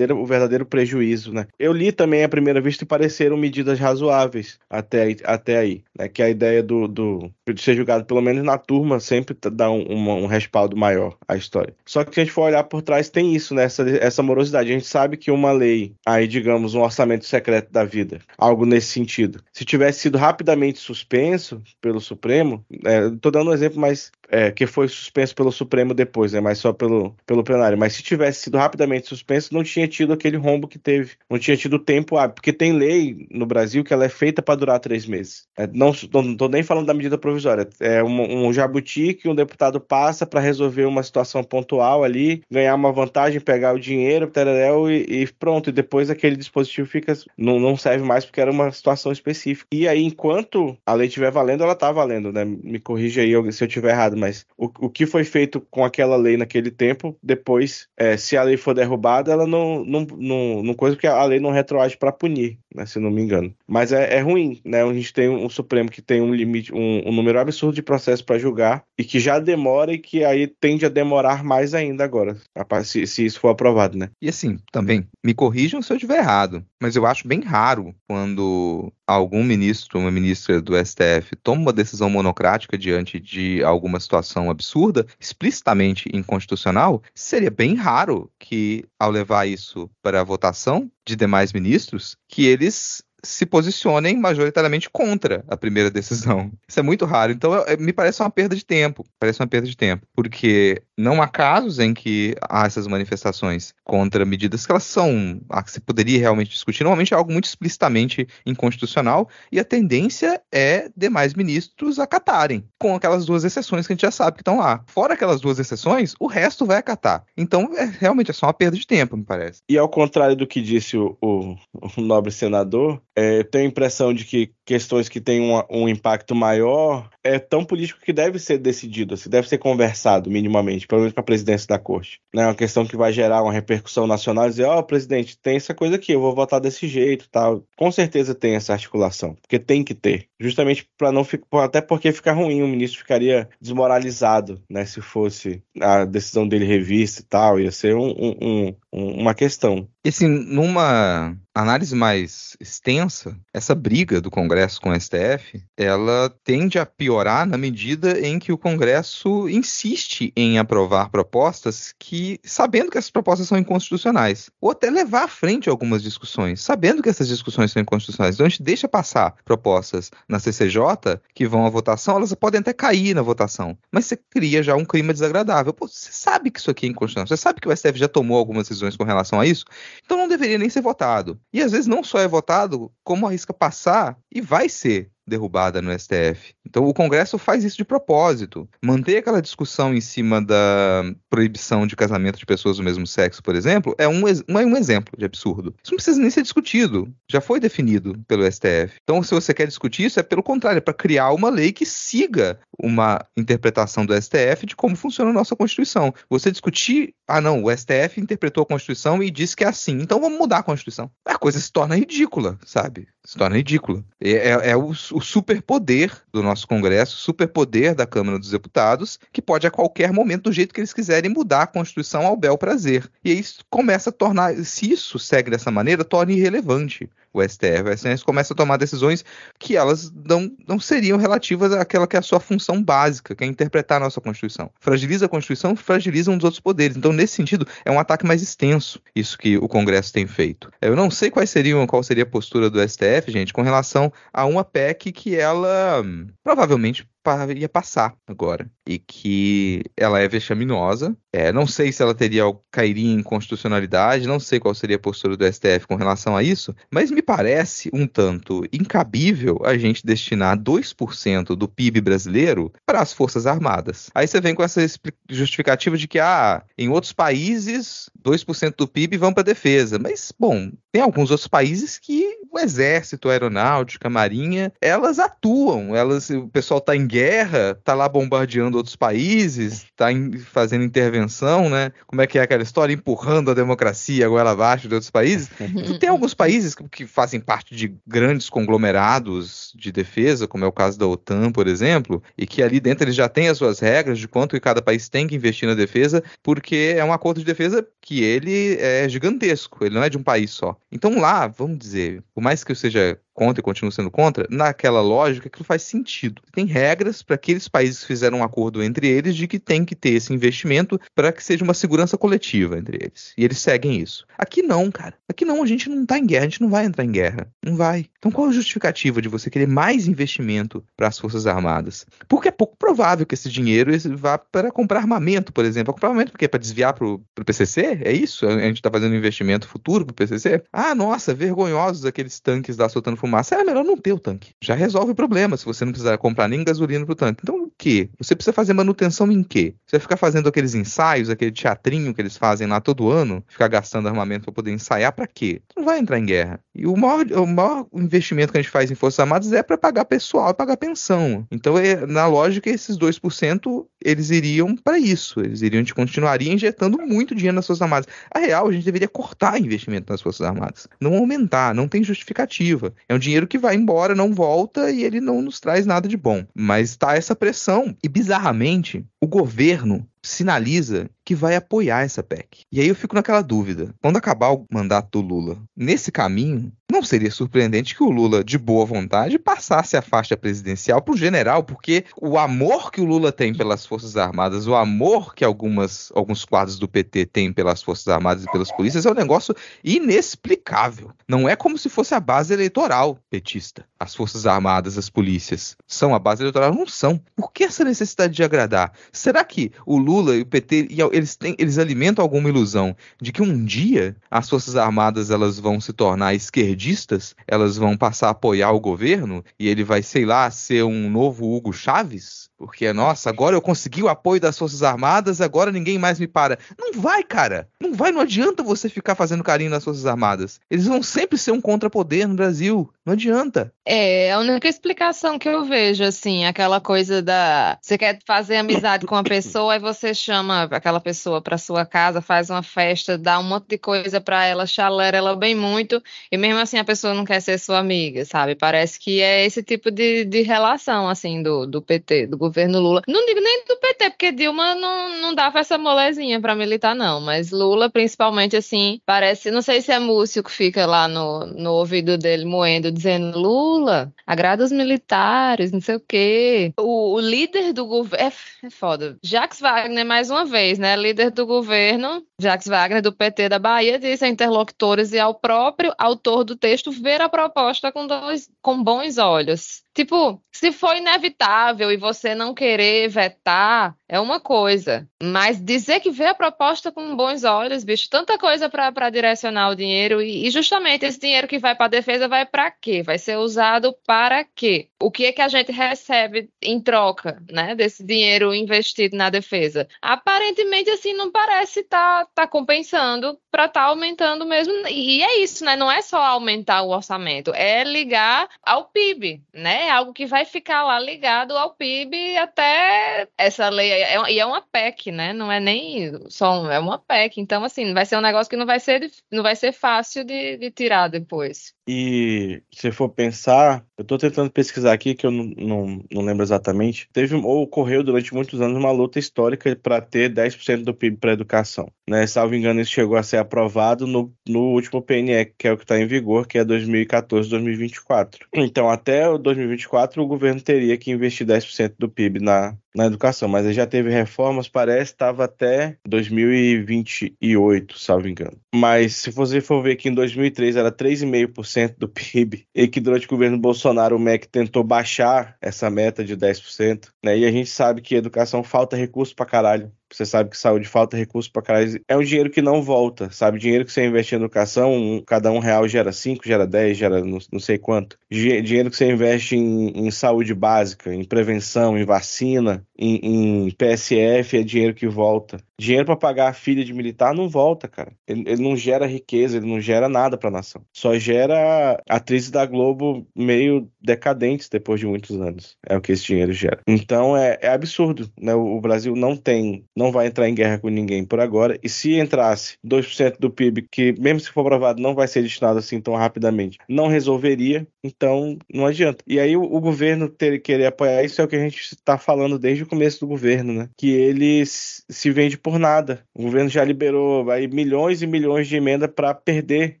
verdadeiro prejuízo, né? Eu li também a primeira vista e pareceram medidas razoáveis até, até aí. Né? Que a ideia do, do, de ser julgado, pelo menos na turma, sempre dá um, um, respaldo maior à história. Só que se a gente for olhar por trás, tem isso, né? Essa, essa morosidade. A gente sabe que uma lei, aí, digamos, um orçamento secreto da vida, algo nesse sentido, se tivesse sido rapidamente suspenso pelo Supremo, é, tô dando um exemplo, mas é, que foi suspenso pelo Supremo depois, né? Mas só pelo, pelo plenário. Mas se tivesse sido rapidamente suspenso, não tinha tido aquele rombo que teve. Não tinha tido tempo hábil. Porque tem lei no Brasil que ela é feita para durar três meses. É, não estou nem falando da medida provisória. É um, um jabuti que um deputado passa para resolver uma situação pontual ali, ganhar uma vantagem, pegar o dinheiro, tereréu, e, e pronto. E depois aquele dispositivo fica. Não, não serve mais porque era uma situação específica. E aí, enquanto a lei estiver valendo, ela está valendo, né? Me corrija aí se eu estiver errado, mas o, o que foi feito com aquela lei naquele tempo, depois, é, se a lei for derrubada, ela não, não, não, não coisa porque a lei não retroage para punir, né, se não me engano. Mas é, é, ruim, né? A gente tem um, Supremo que tem um limite, um, um número absurdo de processos para julgar e que já demora e que aí tende a demorar mais ainda agora, se, se isso for aprovado, né? E assim, também, me corrijam se eu estiver errado, mas eu acho bem raro quando algum ministro, uma ministra do STF toma uma decisão monocrática diante de alguma situação absurda, explicitamente inconstitucional, seria bem raro que, ao levar isso para a votação de demais ministros, que eles se posicionem majoritariamente contra a primeira decisão. Isso é muito raro. Então, me parece uma perda de tempo. Parece uma perda de tempo. Porque não há casos em que há essas manifestações contra medidas que elas são. a que se poderia realmente discutir. Normalmente é algo muito explicitamente inconstitucional. E a tendência é demais ministros acatarem. Com aquelas duas exceções que a gente já sabe que estão lá. Fora aquelas duas exceções, o resto vai acatar. Então, é, realmente é só uma perda de tempo, me parece. E ao contrário do que disse o, o, o nobre senador, é, tenho a impressão de que questões que têm um, um, impacto maior é tão político que deve ser decidido, assim, deve ser conversado minimamente, pelo menos para a presidência da corte. Não é uma questão que vai gerar uma repercussão nacional dizer, ó, oh, presidente, tem essa coisa aqui, eu vou votar desse jeito tal. Com certeza tem essa articulação, porque tem que ter. Justamente para não ficar, até porque fica ruim, o ministro ficaria desmoralizado, né, se fosse a decisão dele revista e tal, ia ser um, um, uma questão. E assim, numa análise mais extensa, essa briga do Congresso com o STF, ela tende a piorar na medida em que o Congresso insiste em aprovar propostas que, sabendo que essas propostas são inconstitucionais, ou até levar à frente algumas discussões, sabendo que essas discussões são inconstitucionais. Então a gente deixa passar propostas na CCJ que vão à votação, elas podem até cair na votação, mas você cria já um clima desagradável. Pô, você sabe que isso aqui é inconstitucional, você sabe que o STF já tomou algumas decisões com relação a isso, então não deveria nem ser votado. E às vezes não só é votado, como arrisca passar e vai ser derrubada no STF. Então o Congresso faz isso de propósito. Manter aquela discussão em cima da proibição de casamento de pessoas do mesmo sexo, por exemplo, é um, é um exemplo de absurdo. Isso não precisa nem ser discutido. Já foi definido pelo STF. Então, se você quer discutir isso, é pelo contrário, é para criar uma lei que siga uma interpretação do STF de como funciona a nossa Constituição. Você discutir, ah não, o STF interpretou a Constituição e disse que é assim, então vamos mudar a Constituição. A coisa se torna ridícula, sabe? Se torna ridícula. É, é, é o o superpoder do nosso Congresso, o superpoder da Câmara dos Deputados, que pode a qualquer momento, do jeito que eles quiserem, mudar a Constituição ao bel prazer. E aí começa a tornar, se isso segue dessa maneira, torna irrelevante o STF. O STF começa a tomar decisões que elas não, não seriam relativas àquela que é a sua função básica, que é interpretar a nossa Constituição. Fragiliza a Constituição, fragiliza um dos outros poderes. Então, nesse sentido, é um ataque mais extenso, isso que o Congresso tem feito. Eu não sei quais seriam, qual seria a postura do STF, gente, com relação a uma PEC que ela hum, provavelmente ia passar agora. E que ela é vexaminosa. É, não sei se ela teria cairia em constitucionalidade, não sei qual seria a postura do STF com relação a isso, mas me parece um tanto incabível a gente destinar 2% do PIB brasileiro para as Forças Armadas. Aí você vem com essa justificativa de que, ah, em outros países, 2% do PIB vão para a defesa. Mas, bom, tem alguns outros países que o exército, a aeronáutica, a marinha, elas atuam, elas, o pessoal está em guerra, tá lá bombardeando outros países, tá in, fazendo intervenção, né? Como é que é aquela história? Empurrando a democracia agora abaixo de outros países. Então, tem alguns países que, que fazem parte de grandes conglomerados de defesa, como é o caso da OTAN, por exemplo, e que ali dentro eles já têm as suas regras de quanto que cada país tem que investir na defesa, porque é um acordo de defesa que ele é gigantesco, ele não é de um país só. Então lá, vamos dizer, por mais que eu seja contra e continuo sendo contra, naquela lógica que faz sentido. Tem regras para aqueles países que fizeram um acordo entre eles de que tem que ter esse investimento para que seja uma segurança coletiva entre eles. E eles seguem isso. Aqui não, cara. Aqui não, a gente não tá em guerra, a gente não vai entrar em guerra. Não vai. Então qual a justificativa de você querer mais investimento para as Forças Armadas? Porque é pouco provável que esse dinheiro vá para comprar armamento, por exemplo. Comprar armamento porque é para desviar para o PCC? É isso? A gente está fazendo investimento futuro para o PCC? Ah, nossa, vergonhosos aqueles tanques lá soltando fumaça. É melhor não ter o tanque. Já resolve o problema se você não precisar comprar nem gasolina para o tanque. Então o quê? Você precisa fazer manutenção em quê? Você vai ficar fazendo aqueles ensaios, aquele teatrinho que eles fazem lá todo ano, ficar gastando armamento para poder ensaiar para quê? Tu não vai entrar em guerra. E o maior, o maior investimento que a gente faz em Forças Armadas é para pagar pessoal e pagar pensão. Então, é, na lógica, esses 2% eles iriam para isso. Eles iriam, a gente continuaria injetando muito dinheiro nas Forças Armadas. A real, a gente deveria cortar investimento nas Forças Armadas. Não aumentar, não tem justificativa. É um dinheiro que vai embora, não volta e ele não nos traz nada de bom. Mas está essa pressão. E bizarramente, o governo sinaliza que vai apoiar essa PEC. E aí eu fico naquela dúvida. Quando acabar o mandato do Lula, nesse caminho, não seria surpreendente que o Lula, de boa vontade, passasse a faixa presidencial para o general, porque o amor que o Lula tem pelas Forças Armadas, o amor que algumas, alguns quadros do PT têm pelas Forças Armadas e pelas polícias é um negócio inexplicável. Não é como se fosse a base eleitoral petista. As Forças Armadas, as polícias, são a base eleitoral? Não são. Por que essa necessidade de agradar? Será que o Lula e o PT, eles, têm, eles alimentam alguma ilusão de que um dia as Forças Armadas elas vão se tornar esquerdistas, elas vão passar a apoiar o governo e ele vai, sei lá, ser um novo Hugo Chaves? Porque, nossa, agora eu consegui o apoio das Forças Armadas, agora ninguém mais me para. Não vai, cara. Não vai, não adianta você ficar fazendo carinho nas Forças Armadas. Eles vão sempre ser um contrapoder no Brasil. Não adianta. É, a única explicação que eu vejo, assim, aquela coisa da. Você quer fazer amizade com uma pessoa, aí você chama aquela pessoa para sua casa, faz uma festa, dá um monte de coisa para ela, chalera ela bem muito, e mesmo assim a pessoa não quer ser sua amiga, sabe? Parece que é esse tipo de, de relação, assim, do, do PT, do governo Lula. Não digo nem do PT, porque Dilma não, não dava essa molezinha para militar, não, mas Lula, principalmente, assim, parece. Não sei se é Múcio que fica lá no, no ouvido dele moendo dizendo Lula, agrada os militares, não sei o quê. O, o líder do governo. É, é foda. Jacques Wagner, mais uma vez, né? Líder do governo, Jacques Wagner, do PT da Bahia, disse a interlocutores e ao próprio autor do texto ver a proposta com, dois, com bons olhos. Tipo, se for inevitável e você não querer vetar, é uma coisa. Mas dizer que vê a proposta com bons olhos, bicho, tanta coisa para direcionar o dinheiro e, e, justamente esse dinheiro que vai para a defesa vai para quê? Vai ser usado para quê? O que é que a gente recebe em troca, né, desse dinheiro investido na defesa? Aparentemente assim não parece estar tá, tá compensando para estar tá aumentando mesmo. E é isso, né? Não é só aumentar o orçamento, é ligar ao PIB, né? é algo que vai ficar lá ligado ao PIB até essa lei. É, e é uma PEC, né? Não é nem só é uma PEC. Então, assim, vai ser um negócio que não vai ser, não vai ser fácil de, de tirar depois. E se for pensar, eu estou tentando pesquisar aqui, que eu não, não, não, lembro exatamente. Teve ou ocorreu durante muitos anos uma luta histórica para ter 10% do PIB para educação. Né? Salvo engano, isso chegou a ser aprovado no, no último PNE, que é o que está em vigor, que é 2014-2024. Então, até 2024, o governo teria que investir 10% do PIB na, na educação, mas já teve reformas, parece, estava até 2028, salvo engano. Mas se você for ver que em 2003 era 3,5% do PIB, e que durante o governo Bolsonaro o MEC tentou baixar essa meta de 10%, né? E a gente sabe que educação falta recurso pra caralho. Você sabe que saúde falta recurso para caralho. É um dinheiro que não volta, sabe? Dinheiro que você investe em educação, um, cada um real gera 5, gera 10, gera não, não sei quanto. Dinheiro que você investe em, em, saúde básica, em prevenção, em vacina, em, em PSF, é dinheiro que volta. Dinheiro para pagar a filha de militar não volta, cara. Ele, ele não gera riqueza, ele não gera nada para a nação. Só gera atrizes da Globo meio decadentes depois de muitos anos. É o que esse dinheiro gera. Então é, é absurdo, né? O, o Brasil não tem, não vai entrar em guerra com ninguém por agora. E se entrasse 2% do PIB, que mesmo se for aprovado não vai ser destinado assim tão rapidamente, não resolveria. Então não adianta. E aí o, o governo ter, querer apoiar isso é o que a gente está falando desde o começo do governo, né? Que ele se vende por nada. O governo já liberou aí milhões e milhões de emenda para perder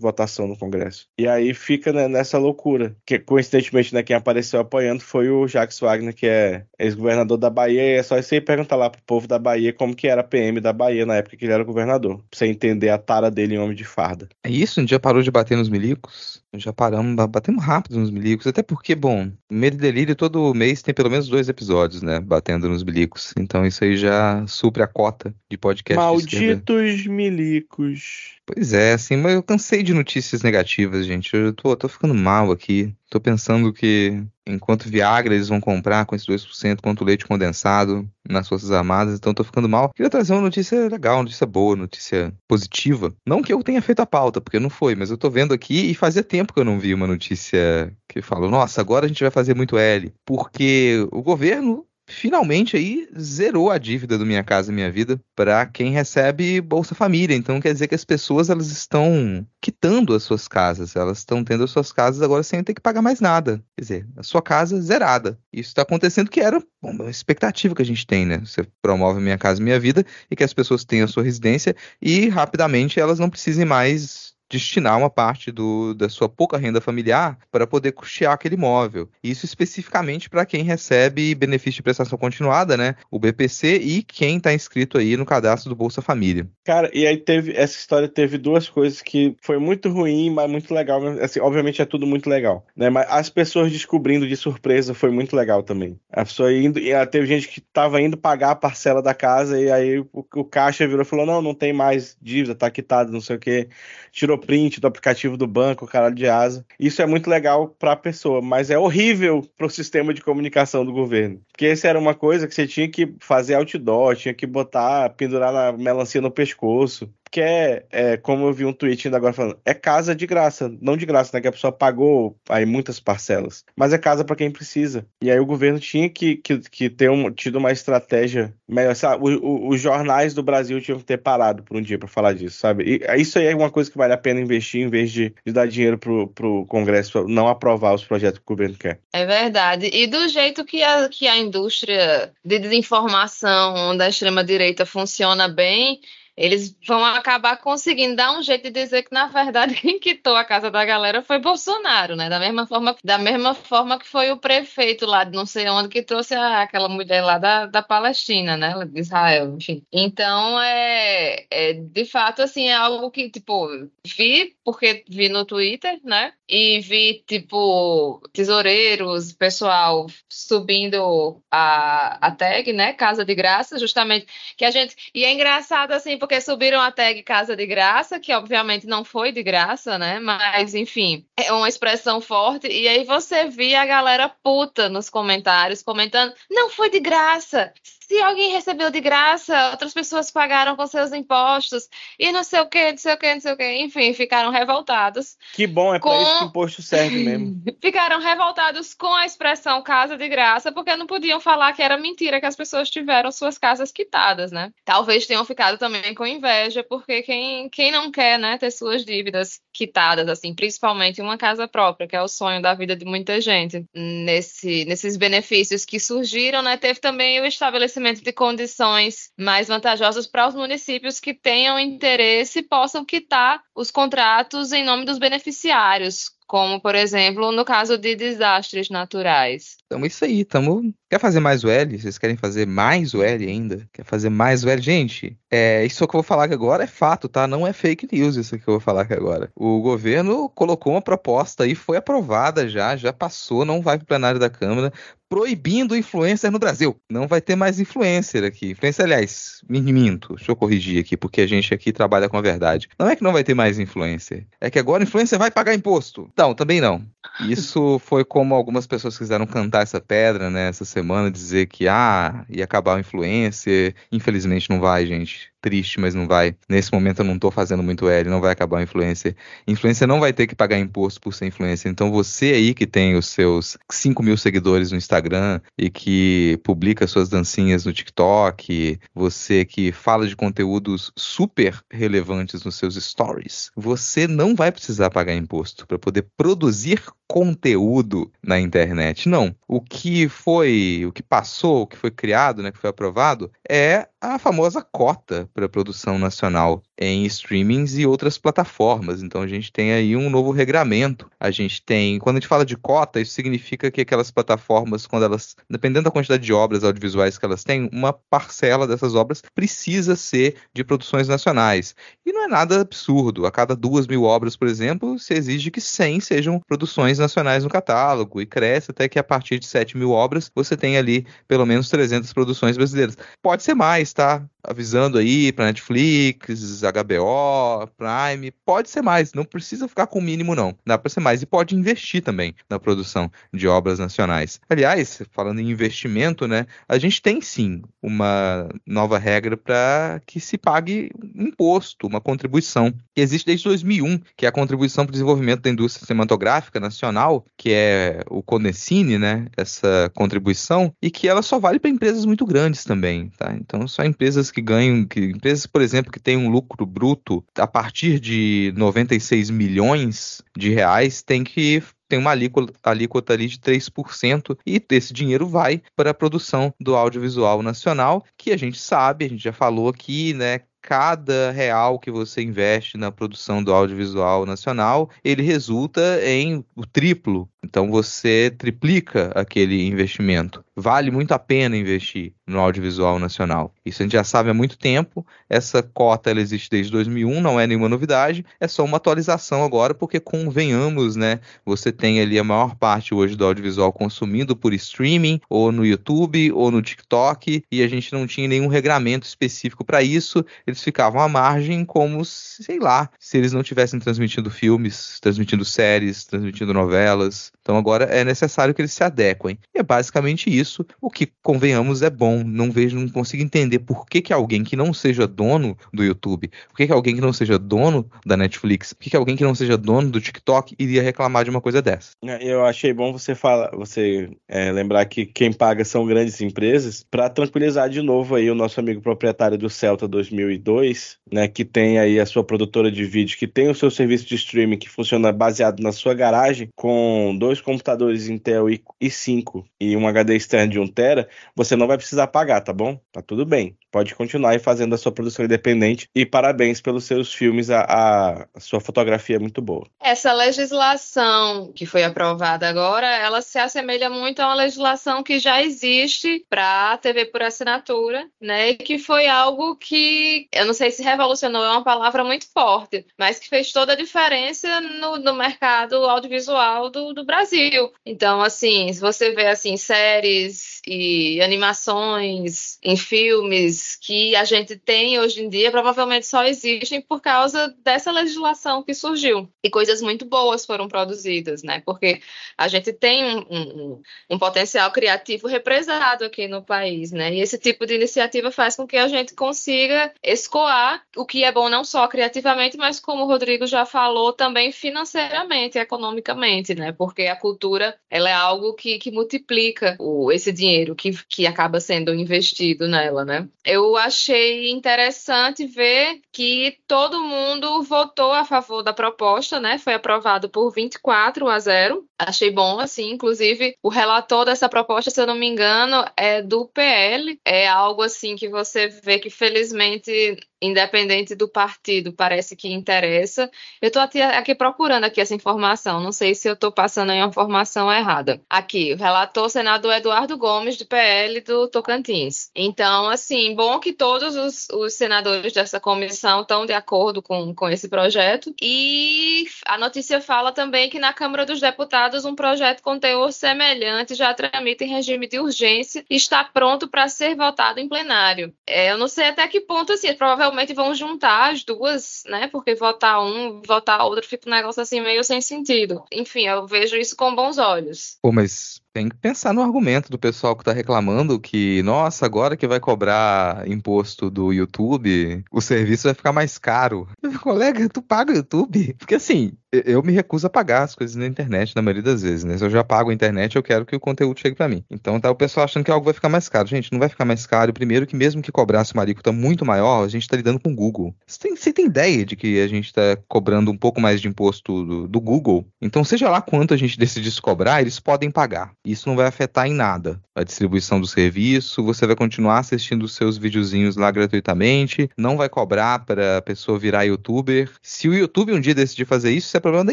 votação no Congresso. E aí fica né, nessa loucura. Que coincidentemente, né, quem apareceu apoiando foi o Jacques Wagner, que é ex-governador da Bahia, e é só isso aí perguntar lá pro povo da Bahia como que era a PM da Bahia na época que ele era governador. Pra você entender a tara dele em homem de farda. É isso? Um dia parou de bater nos milicos? Já paramos, batemos rápido nos milicos. Até porque, bom, Medo e Delírio todo mês tem pelo menos dois episódios, né? Batendo nos milicos. Então isso aí já supre a cota de podcast. Malditos milicos. Pois é, assim, mas eu cansei de notícias negativas, gente. Eu tô, tô ficando mal aqui. Tô pensando que enquanto Viagra eles vão comprar com esses 2% quanto leite condensado nas Forças Armadas, então tô ficando mal. Queria trazer uma notícia legal, notícia boa, notícia positiva. Não que eu tenha feito a pauta, porque não foi, mas eu tô vendo aqui e fazia tempo que eu não vi uma notícia que falou, nossa, agora a gente vai fazer muito L. Porque o governo finalmente aí zerou a dívida do Minha Casa Minha Vida para quem recebe Bolsa Família. Então quer dizer que as pessoas elas estão quitando as suas casas, elas estão tendo as suas casas agora sem ter que pagar mais nada. Quer dizer, a sua casa zerada. Isso está acontecendo que era uma expectativa que a gente tem, né? Você promove Minha Casa Minha Vida e que as pessoas tenham a sua residência e rapidamente elas não precisem mais destinar uma parte do, da sua pouca renda familiar para poder custear aquele imóvel. Isso especificamente para quem recebe benefício de prestação continuada, né? O BPC e quem está inscrito aí no cadastro do Bolsa Família. Cara, e aí teve essa história teve duas coisas que foi muito ruim, mas muito legal. Assim, obviamente é tudo muito legal, né? Mas as pessoas descobrindo de surpresa foi muito legal também. A pessoa indo, e teve gente que estava indo pagar a parcela da casa e aí o, o caixa virou e falou: "Não, não tem mais dívida, tá quitado, não sei o quê". Tirou print do aplicativo do banco, caralho de asa. Isso é muito legal para a pessoa, mas é horrível para o sistema de comunicação do governo. Porque essa era uma coisa que você tinha que fazer outdoor, tinha que botar, pendurar na melancia no pescoço que é, é, como eu vi um tweet ainda agora falando, é casa de graça, não de graça, né? Que a pessoa pagou aí muitas parcelas, mas é casa para quem precisa. E aí o governo tinha que, que, que ter um, tido uma estratégia melhor. Sabe? O, o, os jornais do Brasil tinham que ter parado por um dia para falar disso, sabe? E isso aí é uma coisa que vale a pena investir em vez de, de dar dinheiro pro, pro Congresso pra não aprovar os projetos que o governo quer. É verdade. E do jeito que a, que a indústria de desinformação da extrema-direita funciona bem, eles vão acabar conseguindo dar um jeito de dizer que, na verdade, *laughs* quem quitou a casa da galera foi Bolsonaro, né? Da mesma forma, da mesma forma que foi o prefeito lá de não sei onde que trouxe a, aquela mulher lá da, da Palestina, né? De Israel, enfim. Então, é, é, de fato, assim, é algo que, tipo, vi, porque vi no Twitter, né? E vi, tipo, tesoureiros, pessoal subindo a, a tag, né? Casa de Graça, justamente, que a gente... E é engraçado, assim, porque subiram a tag Casa de Graça, que obviamente não foi de graça, né? Mas, enfim, é uma expressão forte. E aí você via a galera puta nos comentários, comentando: não foi de graça se alguém recebeu de graça, outras pessoas pagaram com seus impostos e não sei o que, não sei o que, não sei o que, enfim, ficaram revoltados. Que bom, é com... para isso que o imposto serve *laughs* mesmo. ficaram revoltados com a expressão casa de graça, porque não podiam falar que era mentira que as pessoas tiveram suas casas quitadas, né? Talvez tenham ficado também com inveja, porque quem, quem não quer, né, ter suas dívidas quitadas, assim, principalmente uma casa própria, que é o sonho da vida de muita gente. Nesse, nesses benefícios que surgiram, né, teve também o estabelecimento de condições mais vantajosas para os municípios que tenham interesse e possam quitar os contratos em nome dos beneficiários, como, por exemplo, no caso de desastres naturais. Então, isso aí, tamo... Quer fazer mais o L? Vocês querem fazer mais o L ainda? Quer fazer mais o L? Gente, é, isso que eu vou falar aqui agora é fato, tá? Não é fake news isso que eu vou falar aqui agora. O governo colocou uma proposta aí, foi aprovada já, já passou, não vai para o plenário da Câmara, proibindo influencer no Brasil. Não vai ter mais influencer aqui. Influencer, aliás, minto, deixa eu corrigir aqui, porque a gente aqui trabalha com a verdade. Não é que não vai ter mais influencer, é que agora influencer vai pagar imposto. Não, também não. Isso foi como algumas pessoas quiseram cantar essa pedra, né, essa semana, dizer que, ah, ia acabar o influencer. Infelizmente não vai, gente triste, mas não vai. Nesse momento eu não estou fazendo muito L, não vai acabar a influencer. Influencer não vai ter que pagar imposto por ser influencer. Então você aí que tem os seus 5 mil seguidores no Instagram e que publica suas dancinhas no TikTok, você que fala de conteúdos super relevantes nos seus stories, você não vai precisar pagar imposto para poder produzir conteúdo na internet. Não. O que foi, o que passou, o que foi criado, né, que foi aprovado, é a famosa cota para produção nacional em streamings e outras plataformas. Então a gente tem aí um novo regramento. A gente tem, quando a gente fala de cota, isso significa que aquelas plataformas, quando elas, dependendo da quantidade de obras audiovisuais que elas têm, uma parcela dessas obras precisa ser de produções nacionais. E não é nada absurdo. A cada duas mil obras, por exemplo, se exige que 100 sejam produções nacionais no catálogo e cresce até que a partir de 7 mil obras você tem ali pelo menos 300 produções brasileiras. Pode ser mais, tá? Avisando aí para Netflix, HBO, Prime, pode ser mais, não precisa ficar com o mínimo não. Dá para ser mais e pode investir também na produção de obras nacionais. Aliás, falando em investimento, né, a gente tem sim uma nova regra para que se pague imposto, uma contribuição que existe desde 2001, que é a contribuição para o desenvolvimento da indústria cinematográfica nacional, que é o Conecine, né, essa contribuição e que ela só vale para empresas muito grandes também, tá? Então só empresas que ganham, que empresas, por exemplo, que têm um lucro bruto a partir de 96 milhões de reais tem que tem uma alíquota, alíquota ali de 3%, e esse dinheiro vai para a produção do audiovisual nacional, que a gente sabe, a gente já falou aqui, né, cada real que você investe na produção do audiovisual nacional, ele resulta em o triplo. Então você triplica aquele investimento. Vale muito a pena investir no audiovisual nacional. Isso a gente já sabe há muito tempo. Essa cota ela existe desde 2001, não é nenhuma novidade, é só uma atualização agora, porque convenhamos, né? Você tem ali a maior parte hoje do audiovisual consumido por streaming, ou no YouTube, ou no TikTok, e a gente não tinha nenhum regramento específico para isso eles ficavam à margem como, sei lá, se eles não tivessem transmitindo filmes, transmitindo séries, transmitindo novelas. Então agora é necessário que eles se adequem. E é basicamente isso. O que, convenhamos, é bom. Não vejo, não consigo entender por que, que alguém que não seja dono do YouTube, por que, que alguém que não seja dono da Netflix, por que, que alguém que não seja dono do TikTok iria reclamar de uma coisa dessa. É, eu achei bom você falar, você é, lembrar que quem paga são grandes empresas, para tranquilizar de novo aí o nosso amigo proprietário do Celta 2000 2002, né, que tem aí a sua produtora de vídeo, que tem o seu serviço de streaming que funciona baseado na sua garagem, com dois computadores Intel i5 e um HD externo de 1 tera, você não vai precisar pagar, tá bom? Tá tudo bem. Pode continuar aí fazendo a sua produção independente e parabéns pelos seus filmes, a, a, sua fotografia é muito boa. Essa legislação que foi aprovada agora, ela se assemelha muito a uma legislação que já existe para a TV por assinatura, né? E que foi algo que eu não sei se revolucionou, é uma palavra muito forte, mas que fez toda a diferença no, no mercado audiovisual do, do Brasil. Então, assim, se você vê assim séries e animações em filmes que a gente tem hoje em dia, provavelmente só existem por causa dessa legislação que surgiu. E coisas muito boas foram produzidas, né? Porque a gente tem um, um, um potencial criativo represado aqui no país, né? E esse tipo de iniciativa faz com que a gente consiga escoar o que é bom não só criativamente, mas como o Rodrigo já falou, também financeiramente, economicamente, né? Porque a cultura ela é algo que, que multiplica o, esse dinheiro que, que acaba sendo investido nela, né? Eu achei interessante ver que todo mundo votou a favor da proposta, né? Foi aprovado por 24 a 0. Achei bom, assim, inclusive o relator dessa proposta, se eu não me engano, é do PL. É algo assim que você vê que felizmente independente do partido, parece que interessa. Eu estou aqui, procurando aqui essa informação, não sei se eu estou passando uma informação errada. Aqui, o relator senador Eduardo Gomes, do PL do Tocantins. Então, assim, bom que todos os, os senadores dessa comissão estão de acordo com, com esse projeto. E a notícia fala também que na Câmara dos Deputados um projeto com teor semelhante já tramita em regime de urgência e está pronto para ser votado em plenário. É, eu não sei até que ponto, assim, provavelmente vão juntar as duas, né? Porque votar um, votar outro fica um negócio assim meio sem sentido. Enfim, eu vejo isso com bons olhos. Pô, mas tem que pensar no argumento do pessoal que tá reclamando que, nossa, agora que vai cobrar imposto do YouTube, o serviço vai ficar mais caro. Meu colega, tu paga o YouTube? Porque assim, eu me recuso a pagar as coisas na internet na maioria das vezes, né? Se eu já pago a internet, eu quero que o conteúdo chegue para mim. Então tá o pessoal achando que algo vai ficar mais caro. Gente, não vai ficar mais caro. Primeiro que mesmo que cobrasse uma alíquota muito maior, a gente tá lidando com o Google. Você tem, você tem ideia de que a gente tá cobrando um pouco mais de imposto do, do Google? Então, seja lá quanto a gente *laughs* decidisse cobrar, eles podem pagar. Isso não vai afetar em nada a distribuição do serviço, você vai continuar assistindo os seus videozinhos lá gratuitamente, não vai cobrar para a pessoa virar youtuber. Se o YouTube um dia decidir fazer isso, isso é problema da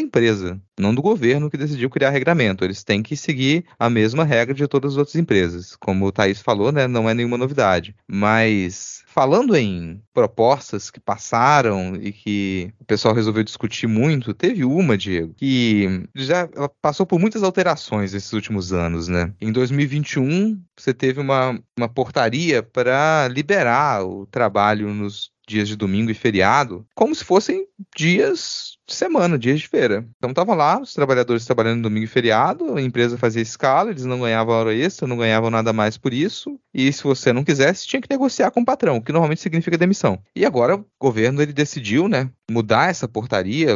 empresa, não do governo que decidiu criar regramento. Eles têm que seguir a mesma regra de todas as outras empresas. Como o Thaís falou, né, não é nenhuma novidade. Mas falando em propostas que passaram e que o pessoal resolveu discutir muito, teve uma, Diego, que já passou por muitas alterações nesses últimos anos, né? Em 2021, você teve uma, uma portaria para liberar o trabalho nos dias de domingo e feriado, como se fossem dias semana, dias de feira. Então tava lá, os trabalhadores trabalhando domingo e feriado, a empresa fazia escala, eles não ganhavam hora extra, não ganhavam nada mais por isso, e se você não quisesse, tinha que negociar com o patrão, o que normalmente significa demissão. E agora o governo ele decidiu, né, mudar essa portaria,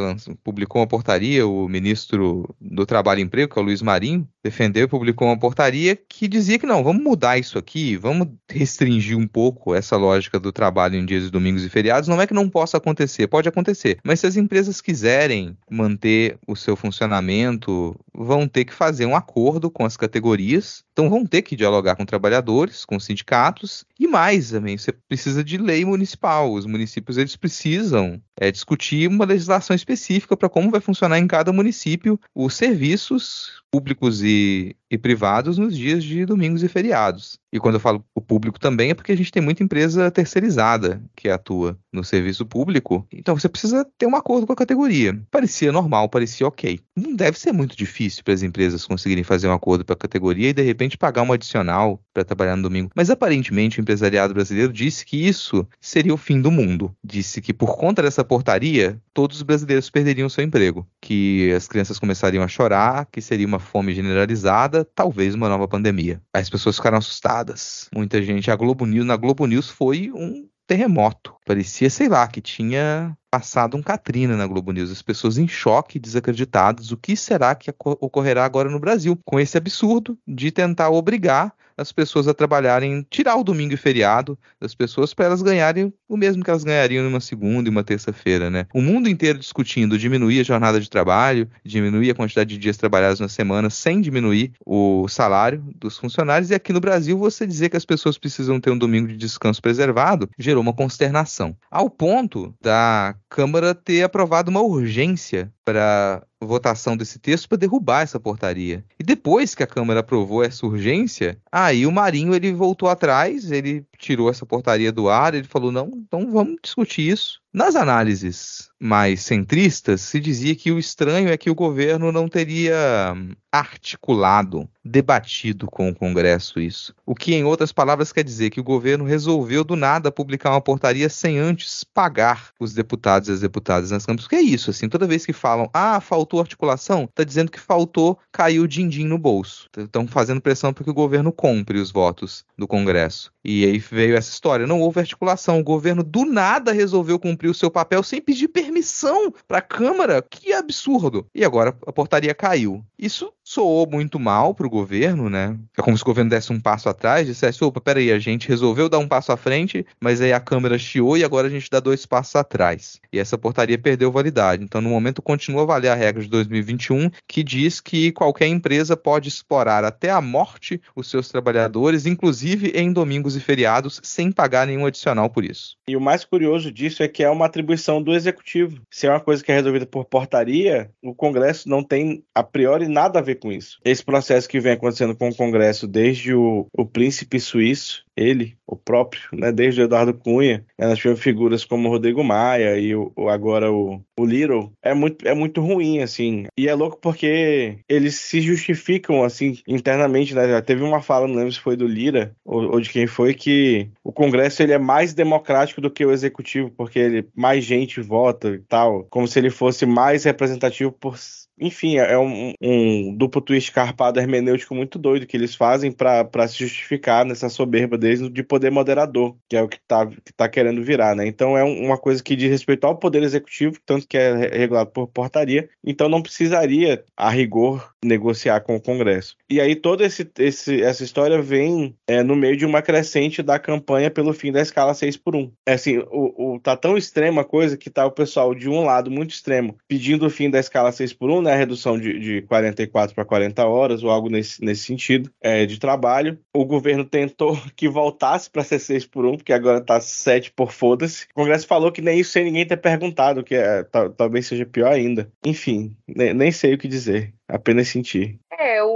publicou uma portaria, o ministro do Trabalho e Emprego, que é o Luiz Marinho, defendeu e publicou uma portaria que dizia que não, vamos mudar isso aqui, vamos restringir um pouco essa lógica do trabalho em dias de domingos e feriados. Não é que não possa acontecer, pode acontecer, mas se as empresas quiserem manter o seu funcionamento, vão ter que fazer um acordo com as categorias, então vão ter que dialogar com trabalhadores, com sindicatos e mais também, você precisa de lei municipal. Os municípios eles precisam é, discutir uma legislação específica para como vai funcionar em cada município os serviços públicos e, e, privados nos dias de domingos e feriados. E quando eu falo o público também é porque a gente tem muita empresa terceirizada que atua no serviço público. Então você precisa ter um acordo com a categoria. Parecia normal, parecia ok. Não deve ser muito difícil para as empresas conseguirem fazer um acordo para a categoria e de repente pagar um adicional para trabalhar no domingo. Mas aparentemente o empresariado brasileiro disse que isso seria o fim do mundo. Disse que por conta dessa portaria, todos os brasileiros perderiam seu emprego, que as crianças começariam a chorar, que seria uma fome generalizada, talvez uma nova pandemia. As pessoas ficaram assustadas. Muita gente, a Globo News, na Globo News foi um terremoto. Parecia, sei lá, que tinha passado um Katrina na Globo News. As pessoas em choque, desacreditadas. O que será que ocorrerá agora no Brasil com esse absurdo de tentar obrigar as pessoas a trabalharem, tirar o domingo e feriado das pessoas para elas ganharem o mesmo que elas ganhariam numa segunda e uma terça-feira, né? O mundo inteiro discutindo diminuir a jornada de trabalho, diminuir a quantidade de dias trabalhados na semana, sem diminuir o salário dos funcionários. E aqui no Brasil, você dizer que as pessoas precisam ter um domingo de descanso preservado gerou uma consternação. Ao ponto da Câmara ter aprovado uma urgência para votação desse texto para derrubar essa portaria. E depois que a Câmara aprovou essa urgência, aí o Marinho ele voltou atrás, ele tirou essa portaria do ar, ele falou: não, então vamos discutir isso. Nas análises mais centristas, se dizia que o estranho é que o governo não teria articulado, debatido com o Congresso isso. O que, em outras palavras, quer dizer que o governo resolveu do nada publicar uma portaria sem antes pagar os deputados e as deputadas nas câmaras. Porque é isso, assim, toda vez que falam, ah, faltou articulação, tá dizendo que faltou cair o din-din no bolso. Estão fazendo pressão para que o governo compre os votos do Congresso. E aí veio essa história. Não houve articulação. O governo do nada resolveu cumprir o seu papel sem pedir permissão para a Câmara. Que absurdo. E agora a portaria caiu. Isso soou muito mal para o governo, né? É como se o governo desse um passo atrás, dissesse: opa, peraí, a gente resolveu dar um passo à frente, mas aí a Câmara chiou e agora a gente dá dois passos atrás. E essa portaria perdeu validade. Então, no momento, continua a valer a regra de 2021, que diz que qualquer empresa pode explorar até a morte os seus trabalhadores, inclusive em domingos e feriados, sem pagar nenhum adicional por isso. E o mais curioso disso é que é uma atribuição do executivo. Se é uma coisa que é resolvida por portaria, o Congresso não tem, a priori, nada a ver com isso. Esse processo que vem acontecendo com o Congresso desde o, o príncipe suíço, ele, o próprio, né, desde o Eduardo Cunha, né, nós tivemos figuras como o Rodrigo Maia e o, o, agora o, o Little, é muito, é muito ruim, assim, e é louco porque eles se justificam, assim, internamente, né, teve uma fala, não lembro se foi do Lira ou, ou, de quem foi, que o Congresso ele é mais democrático do que o Executivo, porque ele, mais gente vota e tal, como se ele fosse mais representativo por enfim, é um, um, duplo twist carpado hermenêutico muito doido que eles fazem para se justificar nessa soberba deles de poder moderador, que é o que tá, que tá querendo virar, né? Então é uma coisa que diz respeito ao poder executivo, tanto que é regulado por portaria, então não precisaria, a rigor, negociar com o Congresso. E aí toda esse, esse, essa história vem é, no meio de uma crescente da campanha pelo fim da escala 6 por 1. É assim, o, o, tá tão extrema a coisa que tá o pessoal de um lado muito extremo pedindo o fim da escala 6 por 1, né, a redução de, de 44 para 40 horas ou algo nesse, nesse sentido é, de trabalho. O governo tentou *laughs* que voltasse para ser 6 por 1, porque agora tá 7 por foda-se. O Congresso falou que nem isso sem ninguém ter perguntado, que é, talvez seja pior ainda. Enfim, nem, nem sei o que dizer apenas sentir. É, o,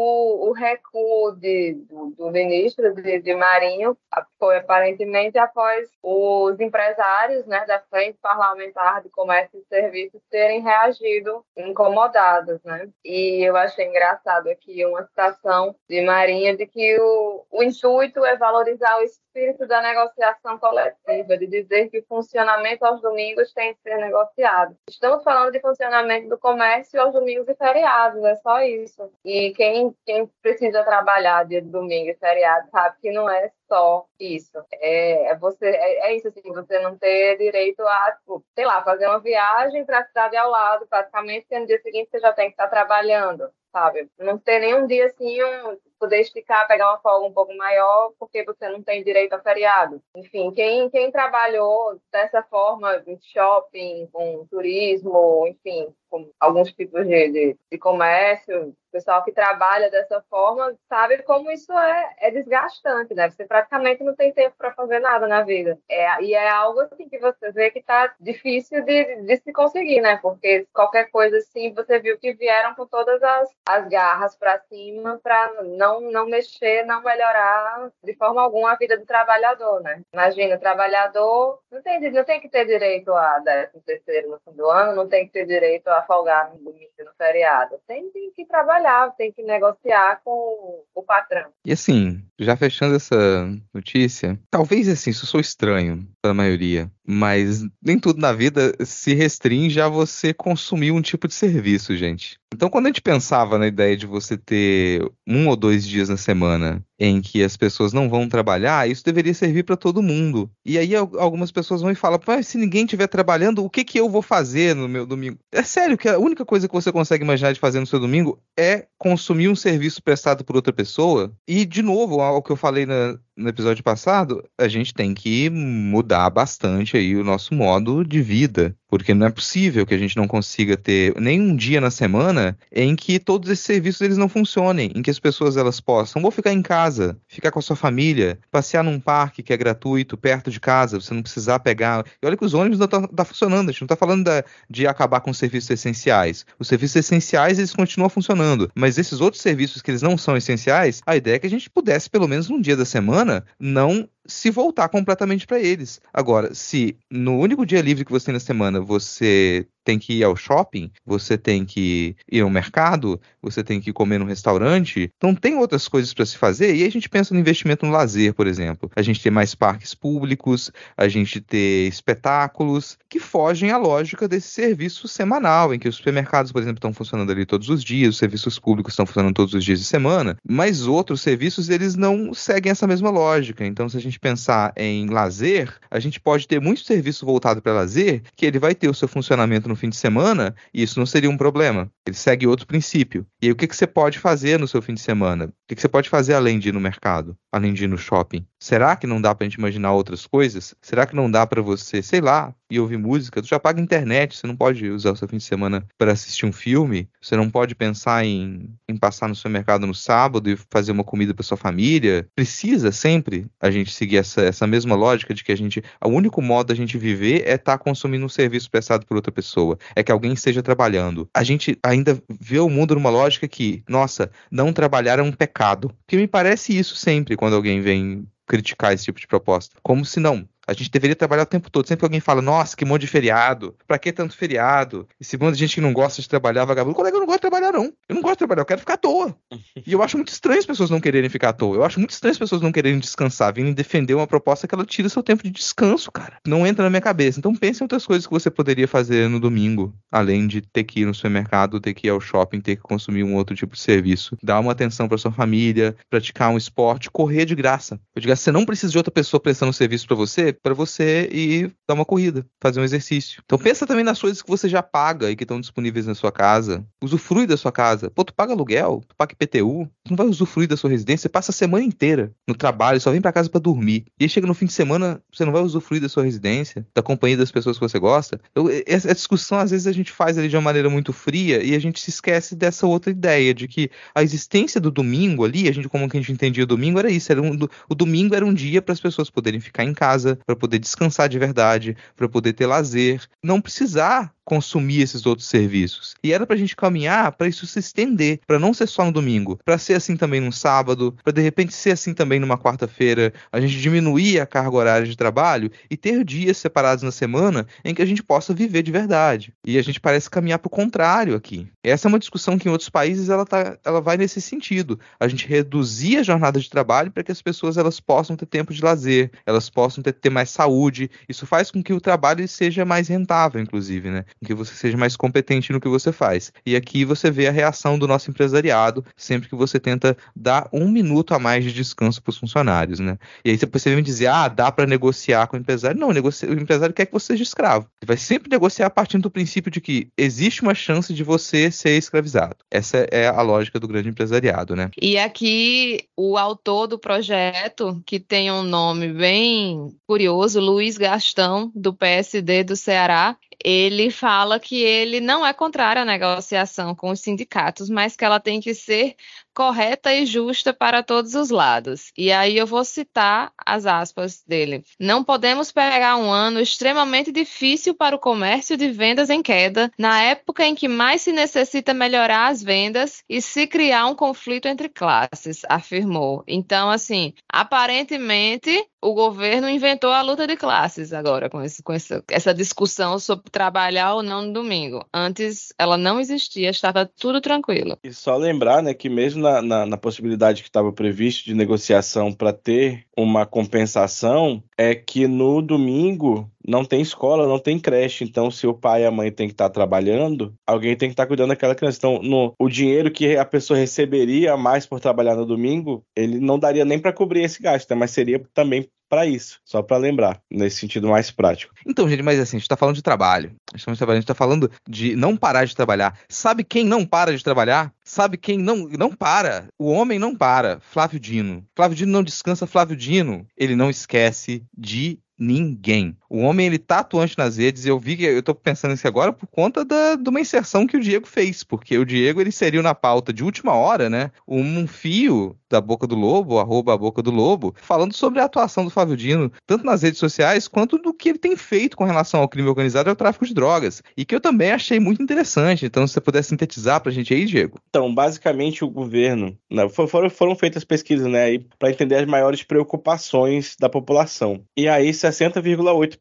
o recuo de, do, do ministro de, de, Marinho foi aparentemente após os empresários né, da Frente Parlamentar de Comércio e Serviços terem reagido incomodados. Né? E eu achei engraçado aqui uma citação de Marinho de que o, o intuito é valorizar o espírito da negociação coletiva, de dizer que o funcionamento aos domingos tem que ser negociado. Estamos falando de funcionamento do comércio aos domingos e feriados, é só isso. E quem, quem precisa trabalhar dia de domingo e feriado sabe que não é só isso. É, é você, é, é, isso, assim, você não ter direito a, tipo, sei lá, fazer uma viagem para a cidade ao lado, praticamente, porque no dia seguinte você já tem que estar trabalhando, sabe? Não ter nenhum dia assim, um, poder esticar, pegar uma folga um pouco maior, porque você não tem direito a feriado. Enfim, quem, quem trabalhou dessa forma em shopping, com turismo, enfim, alguns tipos de, de, de comércio, pessoal que trabalha dessa forma sabe como isso é, é desgastante, né? Você praticamente não tem tempo para fazer nada na vida. É, e é algo assim que você vê que tá difícil de, de se conseguir, né? Porque qualquer coisa assim, você viu que vieram com todas as, as garras para cima para não, não mexer, não melhorar de forma alguma a vida do trabalhador, né? Imagina, o trabalhador não tem, não tem que ter direito a 13 terceiro no fim do ano, não tem que ter direito a folgar no domingo, no feriado. Tem, tem que trabalhar, tem que negociar com o patrão. E assim, já fechando essa notícia, talvez assim, isso sou estranho para a maioria, mas nem tudo na vida se restringe a você consumir um tipo de serviço, gente. Então, quando a gente pensava na ideia de você ter um ou dois dias na semana em que as pessoas não vão trabalhar, isso deveria servir para todo mundo. E aí algumas pessoas vão e falam: se ninguém estiver trabalhando, o que, que eu vou fazer no meu domingo? É sério que a única coisa que você consegue imaginar de fazer no seu domingo é consumir um serviço prestado por outra pessoa? E, de novo, ao que eu falei na, no episódio passado, a gente tem que mudar bastante aí o nosso modo de vida, porque não é possível que a gente não consiga ter nenhum dia na semana em que todos esses serviços eles não funcionem, em que as pessoas elas possam ou ficar em casa, ficar com a sua família, passear num parque que é gratuito perto de casa, você não precisar pegar. E olha que os ônibus não tá, tá funcionando, a gente não está falando da, de acabar com os serviços essenciais. Os serviços essenciais eles continuam funcionando, mas esses outros serviços que eles não são essenciais, a ideia é que a gente pudesse pelo menos num dia da semana não se voltar completamente para eles. Agora, se no único dia livre que você tem na semana você tem que ir ao shopping, você tem que ir ao mercado, você tem que comer num restaurante, então tem outras coisas para se fazer. E aí a gente pensa no investimento no lazer, por exemplo. A gente ter mais parques públicos, a gente ter espetáculos que fogem à lógica desse serviço semanal, em que os supermercados, por exemplo, estão funcionando ali todos os dias, os serviços públicos estão funcionando todos os dias de semana, mas outros serviços eles não seguem essa mesma lógica. Então, se a gente pensar em lazer, a gente pode ter muito serviço voltado para lazer que ele vai ter o seu funcionamento no fim de semana, isso não seria um problema. Ele segue outro princípio. E aí, o que, que você pode fazer no seu fim de semana? O que, que você pode fazer além de ir no mercado? Além de ir no shopping? Será que não dá pra gente imaginar outras coisas? Será que não dá para você, sei lá, e ouvir música? Tu já paga internet, você não pode usar o seu fim de semana para assistir um filme? Você não pode pensar em, em passar no supermercado no sábado e fazer uma comida para sua família? Precisa sempre a gente seguir essa, essa mesma lógica de que a gente, o único modo da gente viver é estar tá consumindo um serviço prestado por outra pessoa, é que alguém esteja trabalhando. A gente ainda vê o mundo numa lógica que, nossa, não trabalhar é um pecado. Porque me parece isso sempre quando alguém vem criticar esse tipo de proposta. Como se não. A gente deveria trabalhar o tempo todo. Sempre que alguém fala, nossa, que monte de feriado. Pra que tanto feriado? Esse monte de gente que não gosta de trabalhar, vagabundo. Colega, eu não gosto de trabalhar, não. Eu não gosto de trabalhar, eu quero ficar à toa. *laughs* E eu acho muito estranho as pessoas não quererem ficar à toa. Eu acho muito estranho as pessoas não quererem descansar, virem defender uma proposta que ela tira seu tempo de descanso, cara. Não entra na minha cabeça. Então pense em outras coisas que você poderia fazer no domingo, além de ter que ir no supermercado, ter que ir ao shopping, ter que consumir um outro tipo de serviço. Dar uma atenção para sua família, praticar um esporte, correr de graça. Eu digo, você não precisa de outra pessoa prestando serviço para você, para você ir dar uma corrida, fazer um exercício. Então pensa também nas coisas que você já paga e que estão disponíveis na sua casa. Usufrui da sua casa. Pô, tu paga aluguel, tu paga IPTU, tu não vai usufruir da sua residência, você passa a semana inteira no trabalho, só vem para casa para dormir. E aí chega no fim de semana, você não vai usufruir da sua residência, da companhia das pessoas que você gosta. Então, essa discussão às vezes a gente faz ali de uma maneira muito fria e a gente se esquece dessa outra ideia de que a existência do domingo ali, a gente como que a gente entendia o domingo era isso, era um, o domingo era um dia para as pessoas poderem ficar em casa, para poder descansar de verdade, para poder ter lazer, não precisar consumir esses outros serviços. E era para a gente caminhar para isso se estender, para não ser só no domingo, para ser assim também no sábado, para de repente ser assim também numa quarta-feira, a gente diminuir a carga horária de trabalho e ter dias separados na semana em que a gente possa viver de verdade. E a gente parece caminhar para o contrário aqui. Essa é uma discussão que em outros países ela, tá, ela vai nesse sentido. A gente reduzir a jornada de trabalho para que as pessoas elas possam ter tempo de lazer, elas possam ter, ter mais saúde. Isso faz com que o trabalho seja mais rentável, inclusive, né? Que você seja mais competente no que você faz. E aqui você vê a reação do nosso empresariado sempre que você tenta dar um minuto a mais de descanso para os funcionários, né? E aí você vem dizer, ah, dá para negociar com o empresário. Não, o empresário quer que você seja escravo. Ele vai sempre negociar partindo do princípio de que existe uma chance de você ser escravizado. Essa é a lógica do grande empresariado, né? E aqui o autor do projeto, que tem um nome bem curioso, Luiz Gastão, do PSD do Ceará, ele fala que ele não é contrário à negociação com os sindicatos, mas que ela tem que ser correta e justa para todos os lados. E aí eu vou citar as aspas dele. Não podemos pegar um ano extremamente difícil para o comércio de vendas em queda, na época em que mais se necessita melhorar as vendas e se criar um conflito entre classes, afirmou. Então, assim, aparentemente o governo inventou a luta de classes agora, com, esse, com essa, essa, discussão sobre trabalhar ou não no domingo. Antes ela não existia, estava tudo tranquilo. E só lembrar né, que mesmo na, na, na possibilidade que estava previsto de negociação para ter uma compensação, é que no domingo não tem escola, não tem creche. Então, se o pai e a mãe tem que estar tá trabalhando, alguém tem que estar tá cuidando daquela criança. Então, no, o dinheiro que a pessoa receberia mais por trabalhar no domingo, ele não daria nem para cobrir esse gasto, né? mas seria também para isso, só para lembrar, nesse sentido mais prático. Então, gente, mas assim, a gente tá falando de trabalho. A gente, a gente tá falando de não parar de trabalhar. Sabe quem não para de trabalhar? Sabe quem não, não para? O homem não para. Flávio Dino. Flávio Dino não descansa. Flávio Dino, ele não esquece de ninguém. O homem, ele tá atuante nas redes, eu vi que eu tô pensando nisso agora por conta da, de uma inserção que o Diego fez, porque o Diego, ele inseriu na pauta de última hora, né, um fio da Boca do Lobo, arroba a Boca do Lobo, falando sobre a atuação do Flávio Dino, tanto nas redes sociais, quanto do que ele tem feito com relação ao crime organizado e ao tráfico de drogas, e que eu também achei muito interessante, então se você puder sintetizar pra gente aí, Diego. Então, basicamente o governo, né, foram, foram feitas pesquisas, né, para entender as maiores preocupações da população, e aí 60,8%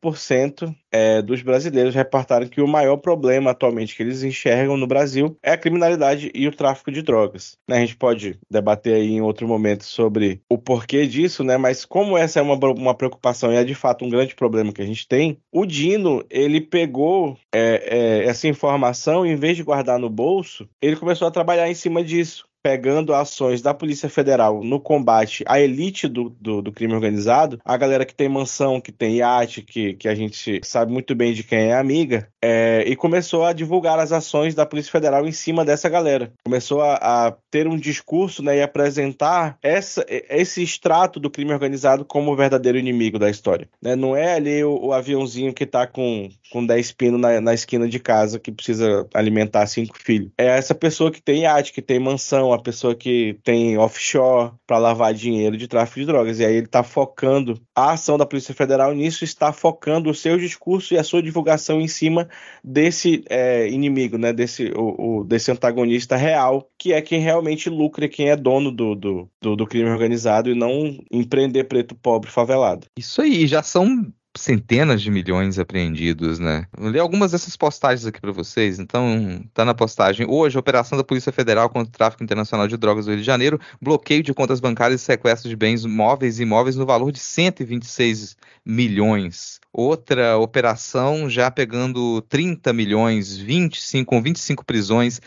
é, dos brasileiros reportaram que o maior problema atualmente que eles enxergam no Brasil é a criminalidade e o tráfico de drogas. Né, a gente pode debater aí em outro momento sobre o porquê disso, né? Mas como essa é uma, uma preocupação e é de fato um grande problema que a gente tem, o Dino ele pegou é, é, essa informação e em vez de guardar no bolso, ele começou a trabalhar em cima disso pegando ações da Polícia Federal no combate à elite do, do, do, crime organizado, a galera que tem mansão, que tem iate, que, que a gente sabe muito bem de quem é amiga, é, e começou a divulgar as ações da Polícia Federal em cima dessa galera. Começou a, a ter um discurso né, e apresentar essa, esse extrato do crime organizado como o verdadeiro inimigo da história. Né? Não é ali o, o aviãozinho que está com, com 10 pinos na, na esquina de casa que precisa alimentar cinco filhos. É essa pessoa que tem iate, que tem mansão, uma pessoa que tem offshore para lavar dinheiro de tráfico de drogas. E aí ele está focando a ação da Polícia Federal nisso, está focando o seu discurso e a sua divulgação em cima desse é, inimigo, né? Desse, o, o, desse antagonista real, que é quem realmente lucra, quem é dono do, do, do, do crime organizado e não empreender preto pobre favelado. Isso aí, já são centenas de milhões apreendidos, né? Vou ler algumas dessas postagens aqui para vocês. Então, tá na postagem. Hoje, operação da Polícia Federal contra o tráfico internacional de drogas do Rio de Janeiro, bloqueio de contas bancárias e sequestro de bens móveis e imóveis no valor de 126 milhões. Outra operação já pegando 30 milhões, 25 com 25 prisões.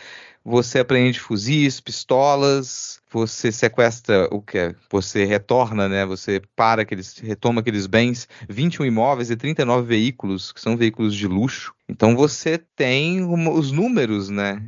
Você apreende fuzis, pistolas, você sequestra o que você retorna, né? Você para aqueles, retoma aqueles bens, 21 imóveis e 39 veículos, que são veículos de luxo. Então você tem os números, né,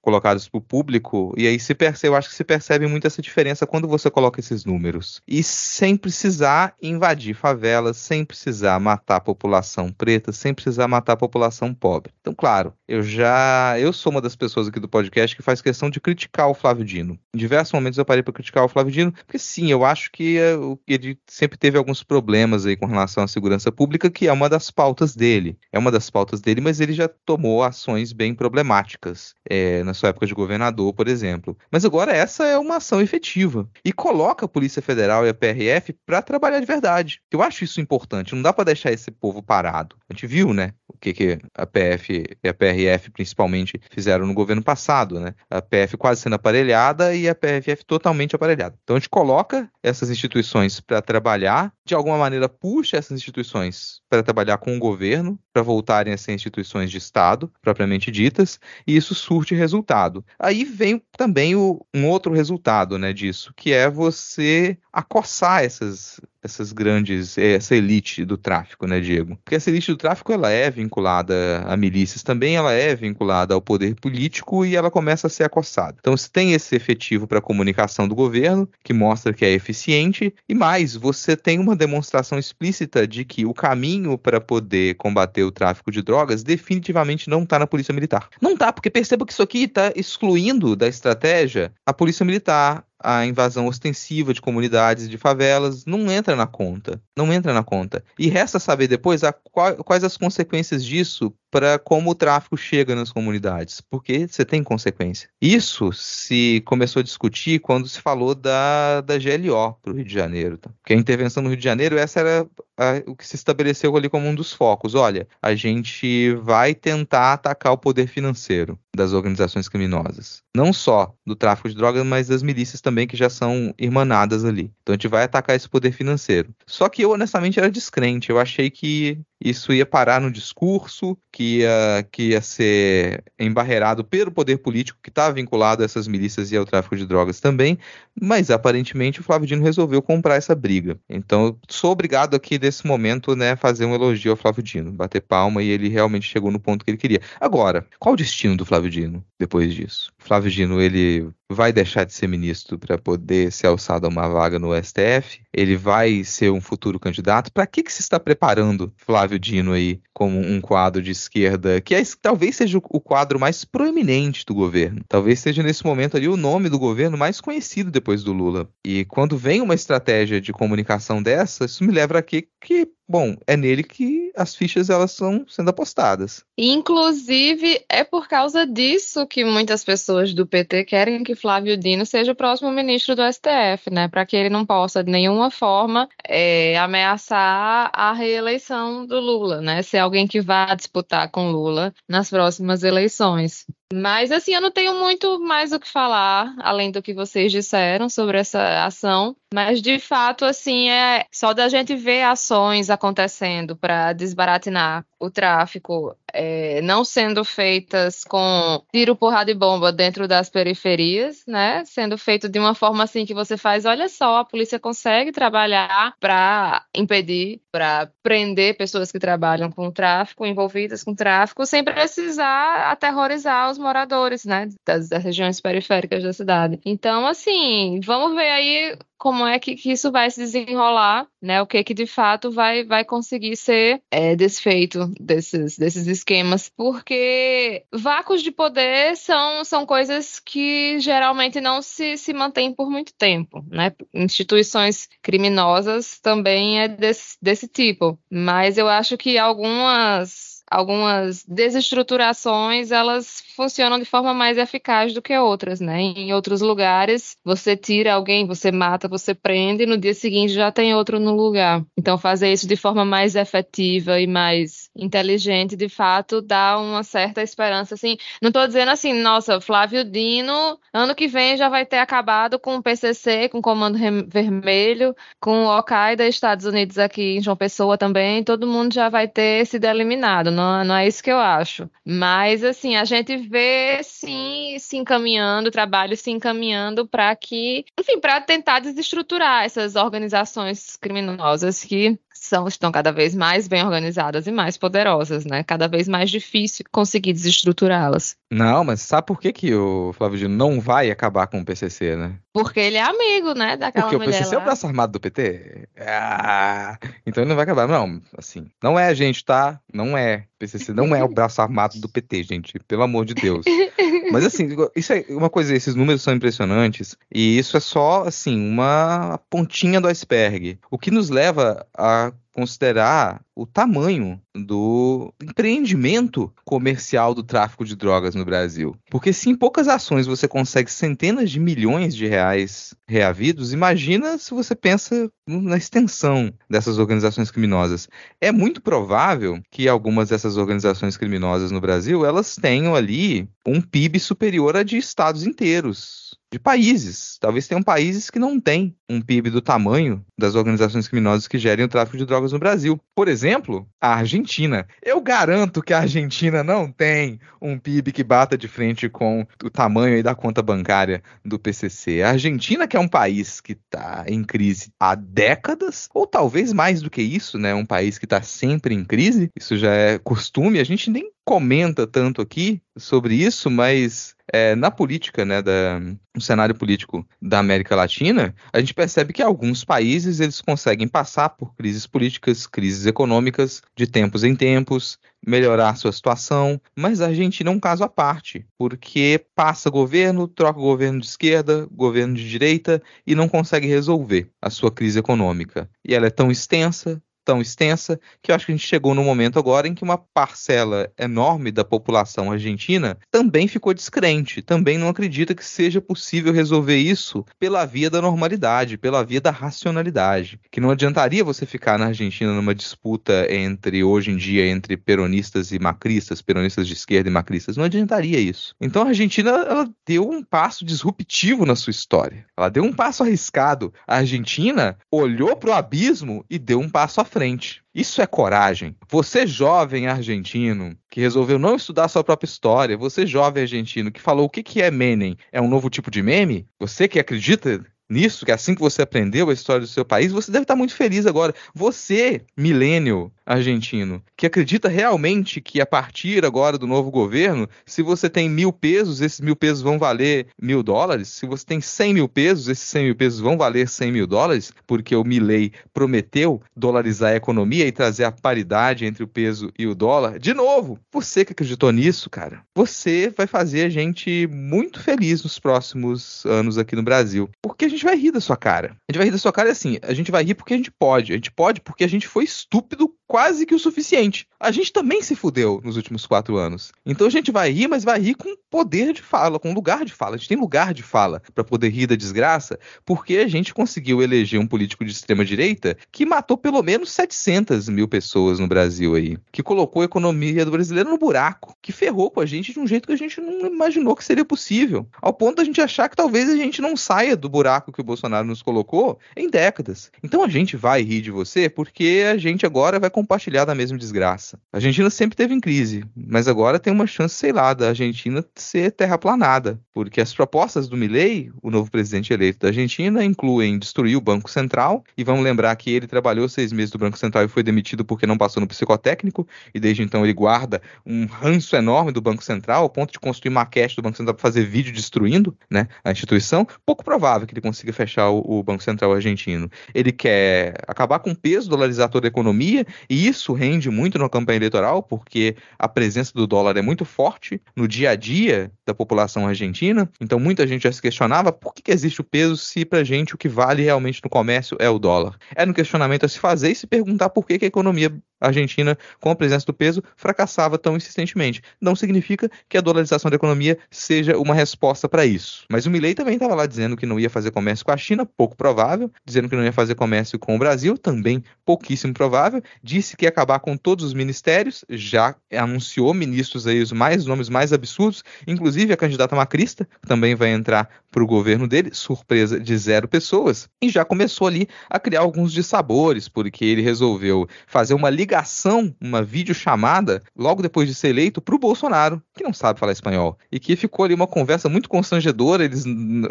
colocados para o público, e aí se percebe, eu acho que se percebe muito essa diferença quando você coloca esses números. E sem precisar invadir favelas, sem precisar matar a população preta, sem precisar matar a população pobre. Então, claro, eu já. Eu sou uma das pessoas aqui do podcast que faz questão de criticar o Flávio Dino. Em diversos momentos momentos eu parei para criticar o Flávio Dino, porque sim, eu acho que uh, ele sempre teve alguns problemas aí com relação à segurança pública, que é uma das pautas dele. É uma das pautas dele, mas ele já tomou ações bem problemáticas é, na sua época de governador, por exemplo. Mas agora essa é uma ação efetiva e coloca a Polícia Federal e a PRF para trabalhar de verdade. Eu acho isso importante. Não dá para deixar esse povo parado. A gente viu, né? O que, que a PF e a PRF principalmente fizeram no governo passado, né? A PF quase sendo aparelhada e a PRF totalmente aparelhado. Então a gente coloca essas instituições para trabalhar, de alguma maneira puxa essas instituições para trabalhar com o governo, para voltarem a ser instituições de Estado, propriamente ditas, e isso surte resultado. Aí vem também o, um outro resultado né, disso, que é você acossar essas, essas grandes, essa elite do tráfico, né, Diego? Porque essa elite do tráfico ela é vinculada a milícias, também ela é vinculada ao poder político e ela começa a ser acossada. Então, se tem esse efetivo para comunicação do governo, que mostra que é eficiente, e mais, você tem uma demonstração explícita de que o caminho para poder combater o tráfico de drogas definitivamente não está na polícia militar. Não está, porque perceba que isso aqui está excluindo da estratégia a polícia militar, a invasão ostensiva de comunidades e de favelas não entra na conta. Não entra na conta. E resta saber depois a, quais as consequências disso para como o tráfico chega nas comunidades, porque você tem consequência. Isso se começou a discutir quando se falou da, da GLO para o Rio de Janeiro. Tá? Porque a intervenção no Rio de Janeiro, essa era a, o que se estabeleceu ali como um dos focos. Olha, a gente vai tentar atacar o poder financeiro das organizações criminosas. Não só do tráfico de drogas, mas das milícias também que já são irmanadas ali. Então a gente vai atacar esse poder financeiro. Só que eu honestamente era descrente. Eu achei que isso ia parar no discurso, que ia, que ia ser embarreirado pelo poder político que está vinculado a essas milícias e ao tráfico de drogas também, mas aparentemente o Flávio Dino resolveu comprar essa briga. Então, sou obrigado aqui nesse momento, né, fazer um elogio ao Flávio Dino, bater palma e ele realmente chegou no ponto que ele queria. Agora, qual o destino do Flávio Dino depois disso? O Flávio Dino, ele vai deixar de ser ministro para poder ser alçado a uma vaga no STF? Ele vai ser um futuro candidato? Para que, que se está preparando Flávio Dino aí como um quadro de esquerda, que é, talvez seja o quadro mais proeminente do governo? Talvez seja nesse momento ali o nome do governo mais conhecido depois do Lula. E quando vem uma estratégia de comunicação dessa, isso me leva a que, que bom, é nele que as fichas elas estão sendo apostadas. Inclusive, é por causa disso que muitas pessoas do PT querem que Flávio Dino seja o próximo ministro do STF, né? Para que ele não possa de nenhuma forma é, ameaçar a reeleição do Lula, né? Ser alguém que vá disputar com Lula nas próximas eleições. Mas assim, eu não tenho muito mais o que falar, além do que vocês disseram sobre essa ação. Mas de fato, assim, é só da gente ver ações acontecendo para desbaratinar o tráfico é, não sendo feitas com tiro, porrada e bomba dentro das periferias, né? Sendo feito de uma forma assim que você faz, olha só, a polícia consegue trabalhar para impedir, para prender pessoas que trabalham com tráfico, envolvidas com tráfico, sem precisar aterrorizar os moradores, né? Das, das regiões periféricas da cidade. Então, assim, vamos ver aí como é que, que, isso vai se desenrolar, né? O que que de fato vai, vai conseguir ser é, desfeito desses, desses esquemas, porque vácuos de poder são, são coisas que geralmente não se, se mantêm por muito tempo, né? Instituições criminosas também é desse, desse tipo, mas eu acho que algumas algumas desestruturações, elas funcionam de forma mais eficaz do que outras, né? Em outros lugares, você tira alguém, você mata, você prende, e no dia seguinte já tem outro no lugar. Então, fazer isso de forma mais efetiva e mais inteligente, de fato, dá uma certa esperança, assim. Não estou dizendo assim, nossa, Flávio Dino, ano que vem já vai ter acabado com o PCC, com o Comando Vermelho, com o Al-Qaeda, Estados Unidos aqui em João Pessoa também, todo mundo já vai ter sido eliminado, não, não é isso que eu acho. Mas, assim, a gente vê, sim, se encaminhando, o trabalho se encaminhando para que, enfim, para tentar desestruturar essas organizações criminosas que são, estão cada vez mais bem organizadas e mais poderosas, né? Cada vez mais difícil conseguir desestruturá-las. Não, mas sabe por que, que o Flávio Dino não vai acabar com o PCC, né? Porque ele é amigo, né, daquela Porque o PCC lá. é o braço armado do PT? Ah, então ele não vai acabar. Não, assim, não é a gente, tá? Não é. PCC não é o braço armado do PT, gente. Pelo amor de Deus. *laughs* Mas assim, isso é uma coisa, esses números são impressionantes e isso é só, assim, uma pontinha do iceberg. O que nos leva a considerar o tamanho do empreendimento comercial do tráfico de drogas no Brasil. Porque se em poucas ações você consegue centenas de milhões de reais reavidos, imagina se você pensa na extensão dessas organizações criminosas. É muito provável que algumas dessas organizações criminosas no Brasil, elas tenham ali um PIB superior a de estados inteiros de países. Talvez tenham países que não têm um PIB do tamanho das organizações criminosas que gerem o tráfico de drogas no Brasil. Por exemplo, a Argentina. Eu garanto que a Argentina não tem um PIB que bata de frente com o tamanho da conta bancária do PCC. A Argentina, que é um país que está em crise há décadas, ou talvez mais do que isso, né? Um país que está sempre em crise. Isso já é costume. A gente nem comenta tanto aqui sobre isso, mas é, na política, né, da, no cenário político da América Latina, a gente percebe que alguns países eles conseguem passar por crises políticas, crises econômicas, de tempos em tempos, melhorar sua situação, mas a Argentina é um caso à parte, porque passa governo, troca governo de esquerda, governo de direita e não consegue resolver a sua crise econômica. E ela é tão extensa, tão extensa que eu acho que a gente chegou no momento agora em que uma parcela enorme da população argentina também ficou descrente, também não acredita que seja possível resolver isso pela via da normalidade, pela via da racionalidade. Que não adiantaria você ficar na Argentina numa disputa entre, hoje em dia, entre peronistas e macristas, peronistas de esquerda e macristas. Não adiantaria isso. Então a Argentina ela deu um passo disruptivo na sua história. Ela deu um passo arriscado. A Argentina olhou para o abismo e deu um passo à frente frente. Isso é coragem. Você, jovem argentino, que resolveu não estudar sua própria história, você, jovem argentino, que falou o que, que é Menem, é um novo tipo de meme? Você que acredita nisso, que é assim que você aprendeu a história do seu país, você deve estar muito feliz agora. Você, milênio argentino, que acredita realmente que a partir agora do novo governo, se você tem mil pesos, esses mil pesos vão valer mil dólares. Se você tem cem mil pesos, esses cem mil pesos vão valer cem mil dólares, porque o Milley prometeu dolarizar a economia e trazer a paridade entre o peso e o dólar. De novo, você que acreditou nisso, cara, você vai fazer a gente muito feliz nos próximos anos aqui no Brasil, porque a gente vai rir da sua cara. A gente vai rir da sua cara assim, a gente vai rir porque a gente pode. A gente pode porque a gente foi estúpido quase que o suficiente. A gente também se fudeu nos últimos quatro anos. Então a gente vai rir, mas vai rir com poder de fala, com lugar de fala. A gente tem lugar de fala para poder rir da desgraça, porque a gente conseguiu eleger um político de extrema direita que matou pelo menos 700 mil pessoas no Brasil aí, que colocou a economia do brasileiro no buraco, que ferrou com a gente de um jeito que a gente não imaginou que seria possível, ao ponto da gente achar que talvez a gente não saia do buraco que o Bolsonaro nos colocou em décadas. Então a gente vai rir de você porque a gente agora vai compartilhar da mesma desgraça. A Argentina sempre teve em crise, mas agora tem uma chance, sei lá, da Argentina ser terraplanada, porque as propostas do Milei, o novo presidente eleito da Argentina, incluem destruir o Banco Central, e vamos lembrar que ele trabalhou seis meses do Banco Central e foi demitido porque não passou no psicotécnico, e desde então ele guarda um ranço enorme do Banco Central, ao ponto de construir maquete do Banco Central para fazer vídeo destruindo né, a instituição. Pouco provável que ele consiga fechar o, o Banco Central argentino. Ele quer acabar com o peso, dolarizar toda a economia, E isso rende muito na campanha eleitoral, porque a presença do dólar é muito forte no dia a dia da população argentina. Então muita gente já se questionava por que, que existe o peso se pra gente o que vale realmente no comércio é o dólar. É no questionamento a se fazer e se perguntar por que, que a economia argentina, com a presença do peso, fracassava tão insistentemente. Não significa que a dolarização da economia seja uma resposta para isso. Mas o Milley também estava lá dizendo que não ia fazer comércio com a China, pouco provável, dizendo que não ia fazer comércio com o Brasil, também pouquíssimo provável, disse que ia acabar com todos os ministérios, já anunciou ministros aí os mais nomes mais absurdos, inclusive a candidata macrista, que também vai entrar para o governo dele, surpresa de zero pessoas, e já começou ali a criar alguns dissabores, porque ele resolveu fazer uma ligação, uma videochamada, logo depois de ser eleito, para o Bolsonaro, que não sabe falar espanhol, e que ficou ali uma conversa muito constrangedora, eles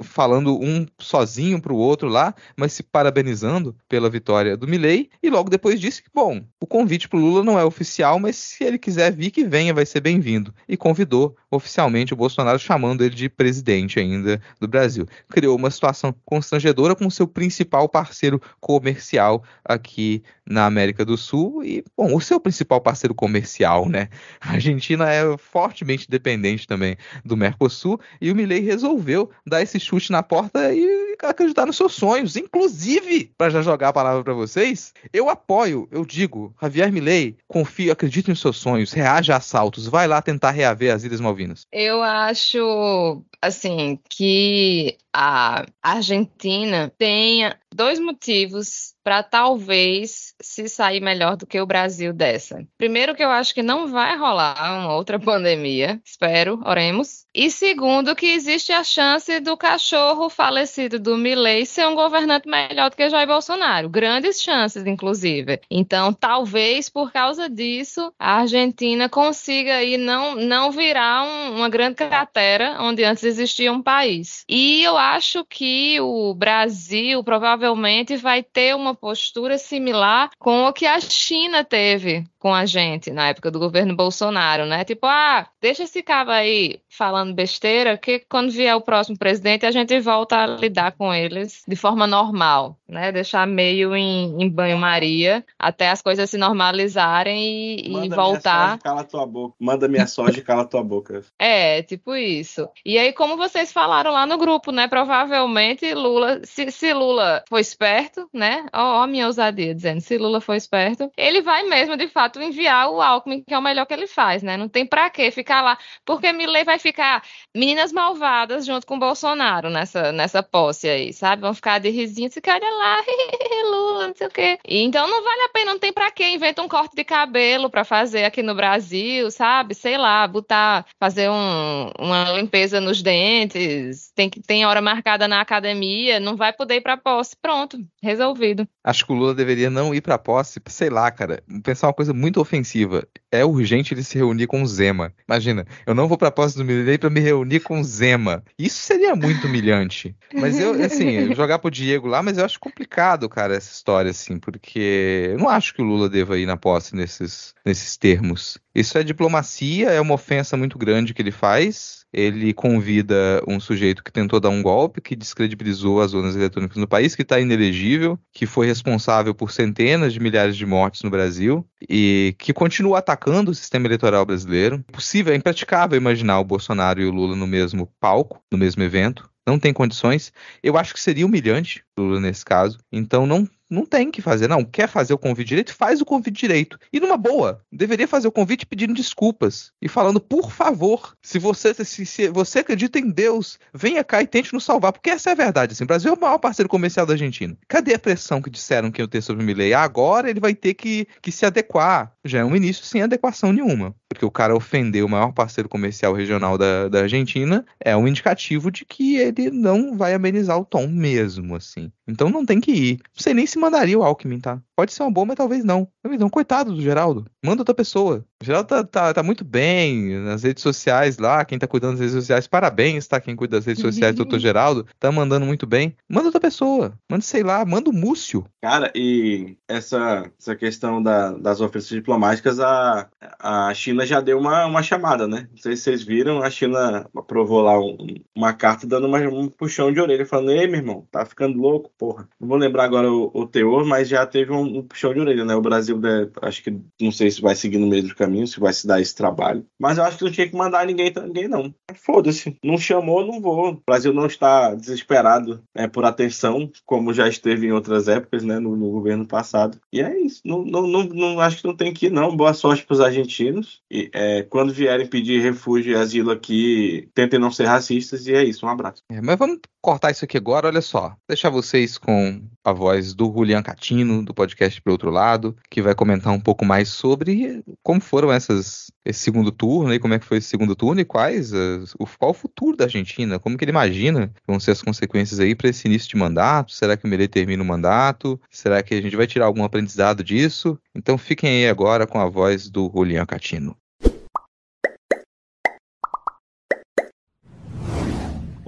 falando um sozinho para o outro lá, mas se parabenizando pela vitória do Milley, e logo depois disse que, bom, o convite para Lula não é oficial, mas se ele quiser vir, que venha, vai ser bem-vindo. E convidou oficialmente o Bolsonaro, chamando ele de presidente ainda do Brasil. Criou uma situação constrangedora com seu principal parceiro comercial aqui na América do Sul e, bom, o seu principal parceiro comercial, né? A Argentina é fortemente dependente também do Mercosul e o Milley resolveu dar esse chute na porta e acreditar nos seus sonhos. Inclusive, para já jogar a palavra para vocês, eu apoio, eu digo, Javier Milley, confio, acredite nos seus sonhos, reage a assaltos, vai lá tentar reaver as Ilhas Malvinas. Eu acho, assim, que a Argentina tenha dois motivos para talvez se sair melhor do que o Brasil dessa. Primeiro, que eu acho que não vai rolar uma outra pandemia, espero, oremos. E segundo, que existe a chance do cachorro falecido do Milley ser um governante melhor do que Jair Bolsonaro. Grandes chances, inclusive. Então, talvez por causa disso, a Argentina consiga aí não, não virar um, uma grande cratera onde antes existia um país. E eu acho que o Brasil provavelmente vai ter uma postura similar com o que a China teve com a gente na época do governo Bolsonaro, né? Tipo, ah, deixa esse cabo aí falando besteira, que quando vier o próximo presidente a gente volta a lidar com eles de forma normal, né? Deixar meio em, em banho-maria até as coisas se normalizarem e, Manda e voltar. Minha soja, cala tua boca. Manda minha soja e cala tua boca. É, tipo isso. E aí, como vocês falaram lá no grupo, né? Provavelmente Lula, se, se Lula for esperto, né? Ó, ó, minha ousadia dizendo, se Lula for esperto, ele vai mesmo, de fato, enviar o Alckmin, que é o melhor que ele faz, né? Não tem pra que ficar lá, porque Milley vai ficar meninas malvadas junto com Bolsonaro nessa, nessa posse aí, sabe? Vão ficar de risinho, se cara lá, *laughs* Lula, não sei o quê. Então não vale a pena, não tem pra que inventa um corte de cabelo pra fazer aqui no Brasil, sabe? Sei lá, botar, fazer um, uma limpeza nos dentes, tem que tem hora marcada na academia, não vai poder ir pra posse. Pronto, resolvido. Acho que o Lula deveria não ir pra posse, sei lá, cara, pensar uma coisa muito ofensiva. É urgente ele se reunir com o Zema. Imagina, eu não vou pra posse do Milley pra me reunir com o Zema. Isso seria muito humilhante. Mas eu, assim, *laughs* jogar pro Diego lá, mas eu acho complicado, cara, essa história, assim, porque eu não acho que o Lula deva ir na posse nesses, nesses termos. Isso é diplomacia, é uma ofensa muito grande que ele faz. Ele convida um sujeito que tentou dar um golpe, que descredibilizou as zonas eletrônicas no país, que está inelegível, que foi responsável por centenas de milhares de mortes no Brasil e que continua atacando o sistema eleitoral brasileiro. É possível, é impraticável imaginar o Bolsonaro e o Lula no mesmo palco, no mesmo evento não tem condições. Eu acho que seria humilhante Lula nesse caso. Então não não tem que fazer, não. Quer fazer o convite direito? Faz o convite direito. E numa boa, deveria fazer o convite pedindo desculpas e falando, por favor, se você se, se você acredita em Deus, venha cá e tente nos salvar, porque essa é a verdade. Assim, o Brasil é o maior parceiro comercial da Argentina. Cadê a pressão que disseram que eu ter sobre o Milley? Agora ele vai ter que, que se adequar. Já é um início sem adequação nenhuma. Porque o cara ofendeu o maior parceiro comercial regional da, da Argentina é um indicativo de que ele não vai amenizar o tom mesmo, assim. Então não tem que ir. Não sei nem se mandaria o Alckmin, tá? Pode ser uma boa, mas talvez não. Talvez não. Coitado do Geraldo. Manda outra pessoa. O Geraldo tá, tá, tá, muito bem nas redes sociais lá. Quem tá cuidando das redes sociais, parabéns, tá? Quem cuida das redes sociais, doutor Geraldo, tá mandando muito bem. Manda outra pessoa. Manda, sei lá, manda o Múcio. Cara, e essa, essa questão da, das ofertas diplomáticas, a, a China já deu uma, uma chamada, né? Não sei se vocês viram, a China aprovou lá um, uma carta dando uma, um puxão de orelha, falando: Ei, meu irmão, tá ficando louco, porra. Não vou lembrar agora o, o teor, mas já teve um, um puxão de orelha, né? O Brasil, né, acho que não sei se vai seguir no meio do caminho, se vai se dar esse trabalho. Mas eu acho que não tinha que mandar ninguém, ninguém não. Foda-se. Não chamou, não vou. O Brasil não está desesperado né, por atenção, como já esteve em outras épocas, né? No, no governo passado. E é isso. Não, não, não, não, acho que não tem que ir, não. Boa sorte para os argentinos. E é, quando vierem pedir refúgio e asilo aqui, tentem não ser racistas. E é isso. Um abraço. É, mas vamos cortar isso aqui agora, olha só. Deixar vocês com a voz do Julian Catino, do podcast Pro Outro Lado, que vai comentar um pouco mais sobre como foram essas, esse segundo turno e como é que foi esse segundo turno e quais, as, o, qual o futuro da Argentina, como que ele imagina vão ser as consequências aí para esse início de mandato, será que o Milei termina o mandato, será que a gente vai tirar algum aprendizado disso? Então fiquem aí agora com a voz do Julian Catino.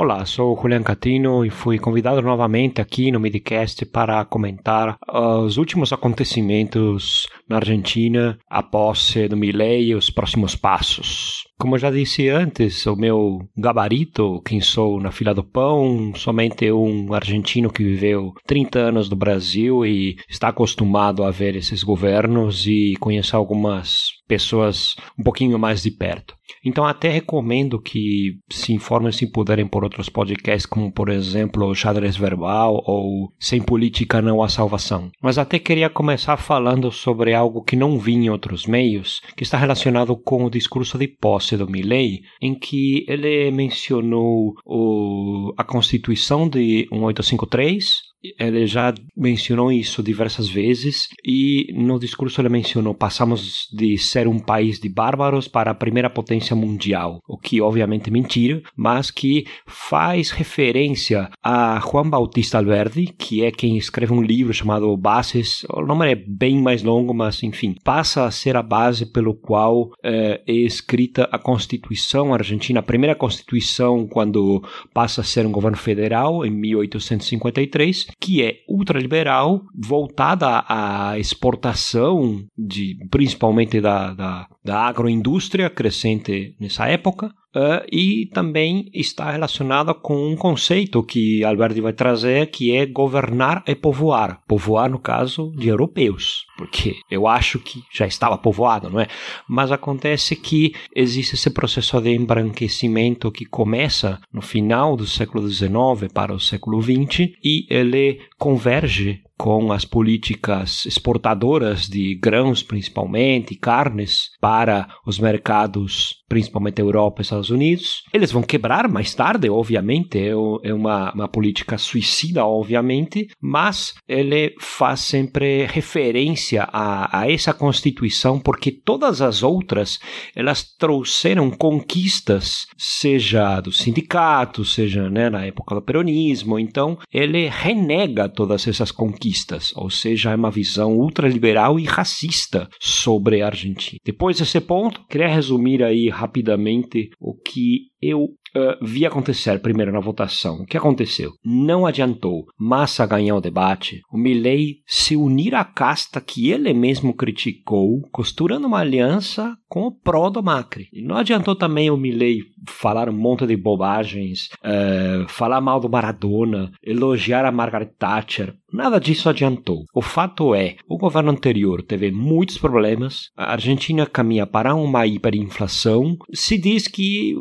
Olá, sou Julian Catino e fui convidado novamente aqui no Midcast para comentar os últimos acontecimentos na Argentina, a posse do Milei e os próximos passos. Como eu já disse antes, o meu gabarito, quem sou na fila do pão, somente um argentino que viveu 30 anos no Brasil e está acostumado a ver esses governos e conhecer algumas pessoas um pouquinho mais de perto. Então, até recomendo que se informem se puderem por outros podcasts, como por exemplo Xadrez Verbal ou Sem Política Não Há Salvação. Mas até queria começar falando sobre algo que não vi em outros meios, que está relacionado com o discurso de posse do Milley, em que ele mencionou o, a Constituição de 1853, ele já mencionou isso diversas vezes e no discurso ele mencionou passamos de ser um país de bárbaros para a primeira potência mundial, o que obviamente é mentira, mas que faz referência a Juan Bautista Alberdi, que é quem escreve um livro chamado Bases, o nome é bem mais longo, mas enfim, passa a ser a base pelo qual é, é escrita a Constituição argentina, a primeira Constituição quando passa a ser um governo federal em 1853 que é ultraliberal, voltada à exportação de principalmente da, da, da agroindústria crescente nessa época, Uh, e também está relacionada com um conceito que Alberti vai trazer, que é governar e povoar. Povoar, no caso, de europeus, porque eu acho que já estava povoado, não é? Mas acontece que existe esse processo de embranquecimento que começa no final do século XIX para o século XX e ele converge com as políticas exportadoras de grãos, principalmente, carnes, para os mercados, principalmente Europa e Estados Unidos. Eles vão quebrar mais tarde, obviamente, é, é uma, uma política suicida, obviamente, mas ele faz sempre referência a, a essa Constituição, porque todas as outras, elas trouxeram conquistas, seja dos sindicatos, seja né, na época do peronismo, então ele renega todas essas conquistas conquistas, ou seja, é uma visão ultraliberal e racista sobre a Argentina. Depois desse ponto, queria resumir aí rapidamente o que eu uh, vi acontecer primeiro na votação. O que aconteceu? Não adiantou Massa ganhar o debate, o Milley se unir à casta que ele mesmo criticou, costurando uma aliança com o pró do Macri. E não adiantou também o Milley falar um monte de bobagens, uh, falar mal do Maradona, elogiar a Margaret Thatcher. Nada disso adiantou. O fato é, o governo anterior teve muitos problemas, a Argentina caminha para uma hiperinflação, se diz que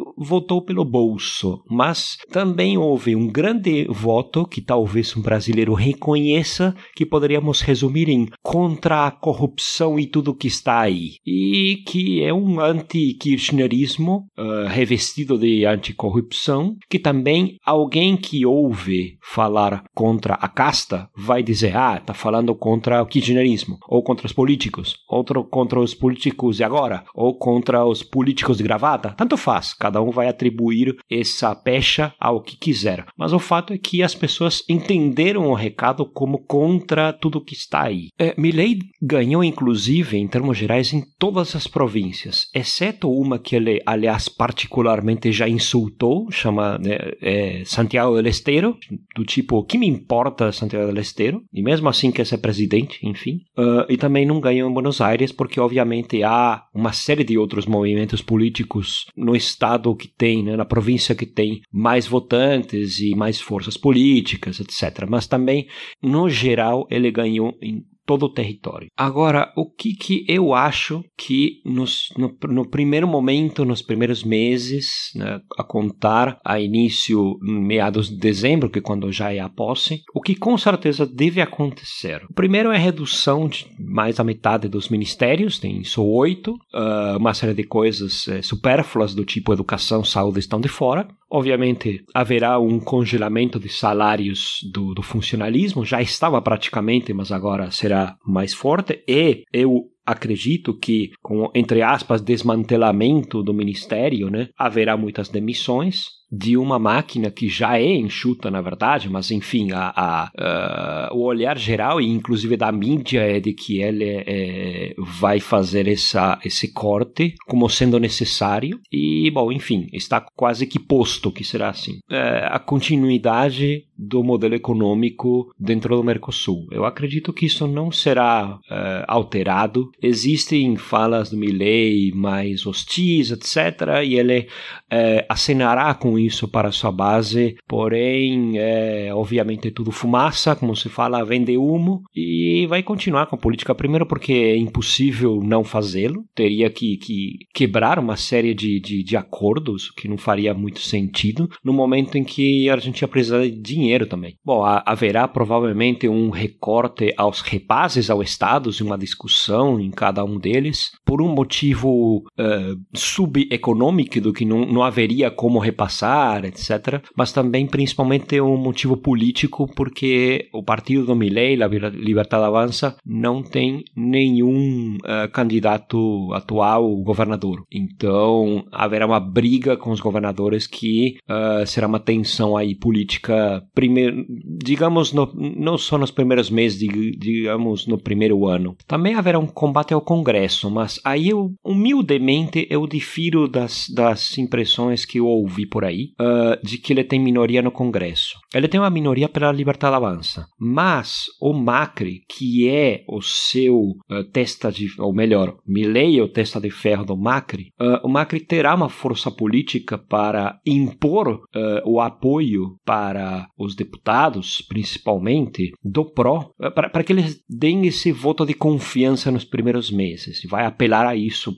votou pelo bolso, mas também houve um grande voto que talvez um brasileiro reconheça, que poderíamos resumir em contra a corrupção e tudo que está aí, e que é um anti-kirchnerismo uh, revestido de anticorrupção, que também alguém que ouve falar contra a casta vai dizer, ah, tá falando contra o kirchnerismo, ou contra os políticos, outro contra os políticos de agora, ou contra os políticos de gravata, tanto faz, cada um vai atribuir essa pecha ao que quiser. Mas o fato é que as pessoas entenderam o recado como contra tudo que está aí. É, Milley ganhou, inclusive, em termos gerais, em todas as províncias, exceto uma que ele, aliás, particularmente já insultou, chama né, é, Santiago del Estero, do tipo, que me importa Santiago del Estero? E mesmo assim quer ser presidente, enfim. Uh, e também não ganhou em Buenos Aires, porque obviamente há uma série de outros movimentos políticos no estado que tem, né, na província que tem mais votantes e mais forças políticas, etc. Mas também, no geral, ele ganhou em todo o território. Agora, o que, que eu acho que nos, no, no primeiro momento, nos primeiros meses, né, a contar a início, meados de dezembro, que é quando já é a posse, o que com certeza deve acontecer? O primeiro é a redução de mais da metade dos ministérios, tem só oito, uh, uma série de coisas uh, supérfluas do tipo educação, saúde estão de fora. Obviamente, haverá um congelamento de salários do, do funcionalismo, já estava praticamente, mas agora será mais forte. E eu acredito que, com, entre aspas, desmantelamento do ministério, né, haverá muitas demissões de uma máquina que já é enxuta, na verdade, mas enfim, a, a, o olhar geral e inclusive da mídia é de que ele é, vai fazer essa, esse corte como sendo necessário e, bom, enfim, está quase que posto que será assim. É, a continuidade do modelo econômico dentro do Mercosul. Eu acredito que isso não será é, alterado. Existem falas do Milley mais hostis, etc., e ele é, acenará com isso para sua base, porém, é, obviamente, tudo fumaça, como se fala, vende humo, e vai continuar com a política, primeiro porque é impossível não fazê-lo, teria que, que quebrar uma série de, de, de, acordos, que não faria muito sentido, no momento em que a Argentina precisa de dinheiro também. Bom, haverá provavelmente um recorte aos repasses ao Estado, uma discussão em cada um deles, por um motivo uh, subeconômico do que não, não haveria como repassar etc. Mas também, principalmente, um motivo político, porque o partido do Milei, a Libertad Avança, não tem nenhum uh, candidato atual governador. Então, haverá uma briga com os governadores que uh, será uma tensão aí política, primeiro, digamos, no, não só nos primeiros meses, digamos, no primeiro ano. Também haverá um combate ao Congresso, mas aí eu, humildemente, eu difiro das, das impressões que eu ouvi por aí uh, de que ele tem minoria no Congresso. Ele tem uma minoria pela Libertad Avança, mas o Macri, que é o seu uh, testa de, ou melhor, Milei é o testa de ferro do Macri, uh, o Macri terá uma força política para impor o apoio para os deputados, principalmente do PRO, para, para que eles deem esse voto de confiança nos primeiros meses. Vai apelar a isso,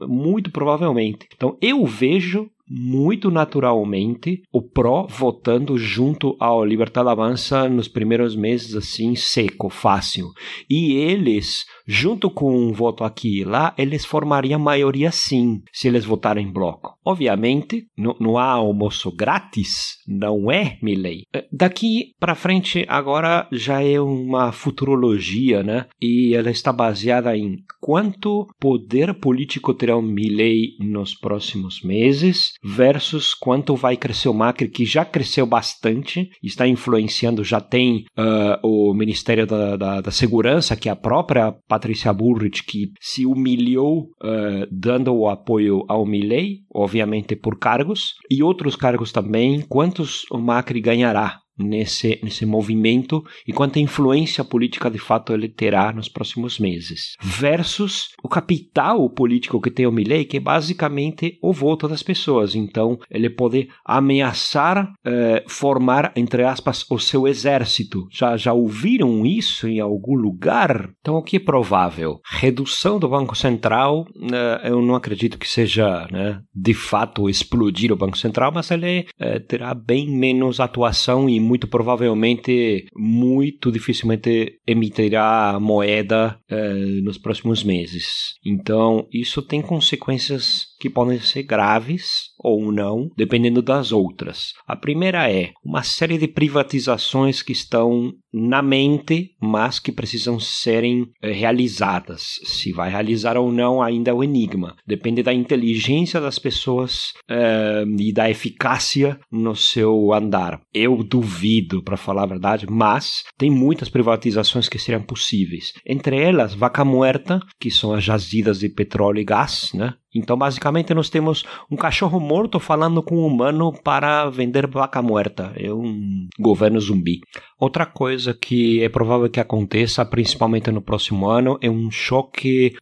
muito provavelmente. Então, eu vejo muito naturalmente o pró votando junto ao Libertad Avança nos primeiros meses assim seco, fácil. E eles junto com um voto aqui e lá, eles formariam maioria sim, se eles votarem em bloco. Obviamente, não, há almoço grátis, não é, Milley. É, daqui para frente, agora já é uma futurologia, né? E ela está baseada em quanto poder político terá o Milley nos próximos meses versus quanto vai crescer o Macri, que já cresceu bastante, está influenciando, já tem uh, o Ministério da, da, da Segurança, que é a própria Patrícia Burrich, que se humilhou uh, dando o apoio ao Milley, obviamente por cargos, e outros cargos também, quantos o Macri ganhará nesse, nesse movimento e quanta influência política de fato ele terá nos próximos meses. Versus o capital político que tem o Milley, que é basicamente o voto das pessoas. Então, ele pode ameaçar eh, formar, entre aspas, o seu exército. Já, já ouviram isso em algum lugar? Então, o que é provável? Redução do Banco Central, eh, eu não acredito que seja né, de fato explodir o Banco Central, mas ele eh, terá bem menos atuação e muito provavelmente, muito dificilmente emitirá moeda eh, nos próximos meses. Então, isso tem consequências que podem ser graves ou não, dependendo das outras. A primeira é uma série de privatizações que estão na mente, mas que precisam serem é, realizadas. Se vai realizar ou não ainda é o enigma. Depende da inteligência das pessoas é, e da eficácia no seu andar. Eu duvido, para falar a verdade, mas tem muitas privatizações que seriam possíveis. Entre elas, Vaca Muerta, que são as jazidas de petróleo e gás, né? Então, basicamente, nós temos um cachorro morto falando com um humano para vender vaca morta. É um governo zumbi. Outra coisa que é provável que aconteça, principalmente no próximo ano, é um choque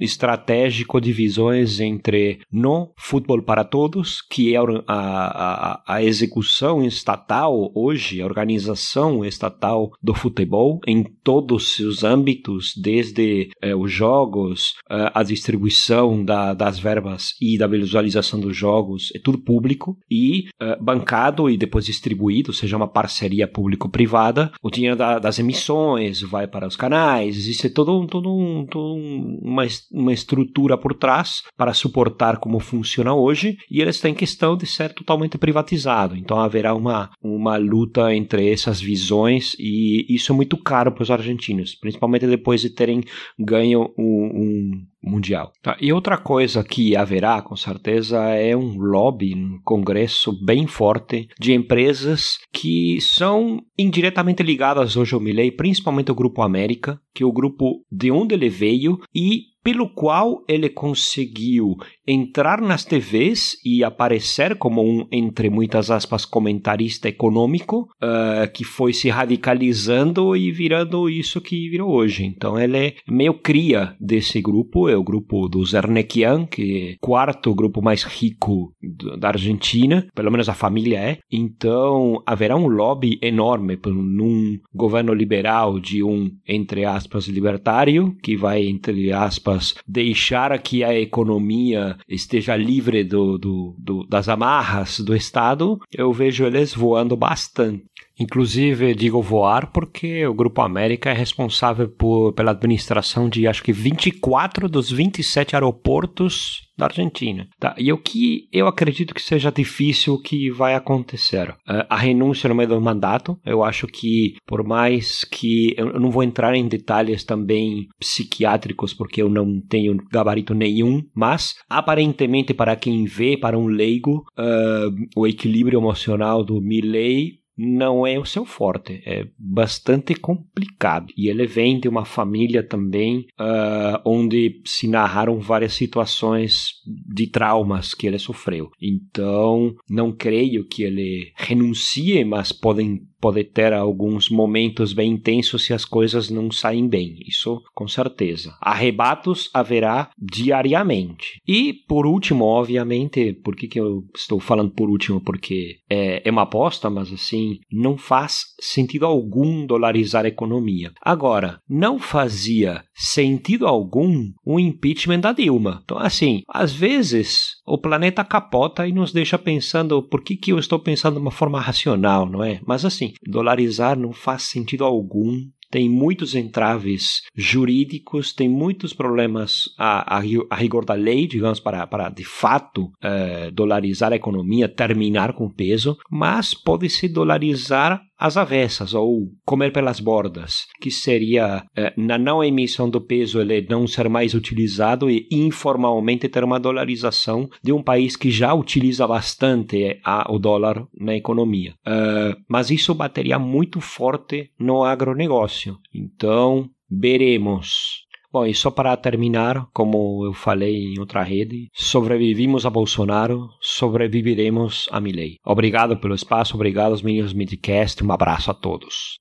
estratégico de visões entre no futebol para todos, que é a, a, a execução estatal hoje, a organização estatal do futebol em todos os âmbitos, desde eh, os jogos, eh, a distribuição da, das verbas e da visualização dos jogos, é tudo público e eh, bancado e depois distribuído, seja, uma parceria público-privada privada, o dinheiro da, das emissões vai para os canais, existe todo, todo, um, todo uma, uma estrutura por trás para suportar como funciona hoje e ele está em questão de ser totalmente privatizado. Então haverá uma, uma luta entre essas visões e isso é muito caro para os argentinos, principalmente depois de terem ganho um, um mundial. Tá? E outra coisa que haverá, com certeza, é um lobby, um congresso bem forte de empresas que são indiretamente ligadas hoje ao Milley, principalmente o Grupo América, que é o grupo de onde ele veio e pelo qual ele conseguiu entrar nas TVs e aparecer como um, entre muitas aspas, comentarista econômico, uh, que foi se radicalizando e virando isso que virou hoje. Então ele é meio cria desse grupo, é o grupo do Zernekian, que é o quarto grupo mais rico da Argentina, pelo menos a família é. Então haverá um lobby enorme num governo liberal de um, entre aspas, libertário, que vai, entre aspas, aspas, deixar que a economia esteja livre do, do, do, das amarras do Estado, eu vejo eles voando bastante. Inclusive, digo voar porque o Grupo América é responsável por, pela administração de acho que 24 dos 27 aeroportos da Argentina. Tá? E o que eu acredito que seja difícil que vai acontecer? Uh, a renúncia no meio do mandato. Eu acho que, por mais que. Eu não vou entrar em detalhes também psiquiátricos, porque eu não tenho gabarito nenhum, mas aparentemente, para quem vê, para um leigo, uh, o equilíbrio emocional do Milley não é o seu forte, é bastante complicado. E ele vem de uma família também uh, onde se narraram várias situações de traumas que ele sofreu. Então, não creio que ele renuncie, mas podem pode ter alguns momentos bem intensos se as coisas não saem bem, isso com certeza. Arrebatos haverá diariamente. E por último, obviamente, por que, que eu estou falando por último? Porque é, é uma aposta, mas assim, não faz sentido algum dolarizar a economia. Agora, não fazia sentido algum o impeachment da Dilma. Então, assim, às vezes o planeta capota e nos deixa pensando por que, que eu estou pensando de uma forma racional, não é? Mas assim, dolarizar não faz sentido algum tem muitos entraves jurídicos, tem muitos problemas a, a, a rigor da lei, digamos, para, para de fato uh, dolarizar a economia, terminar com peso, mas pode-se dolarizar as avessas ou comer pelas bordas, que seria eh, na não emissão do peso ele não ser mais utilizado e informalmente ter uma dolarização de um país que já utiliza bastante a, o dólar na economia. Uh, mas isso bateria muito forte no agronegócio. Então, veremos. Bom, e só para terminar, como eu falei em outra rede, sobrevivimos a Bolsonaro, sobreviveremos a Milley. Obrigado pelo espaço, obrigado aos meninos Midcast, um abraço a todos.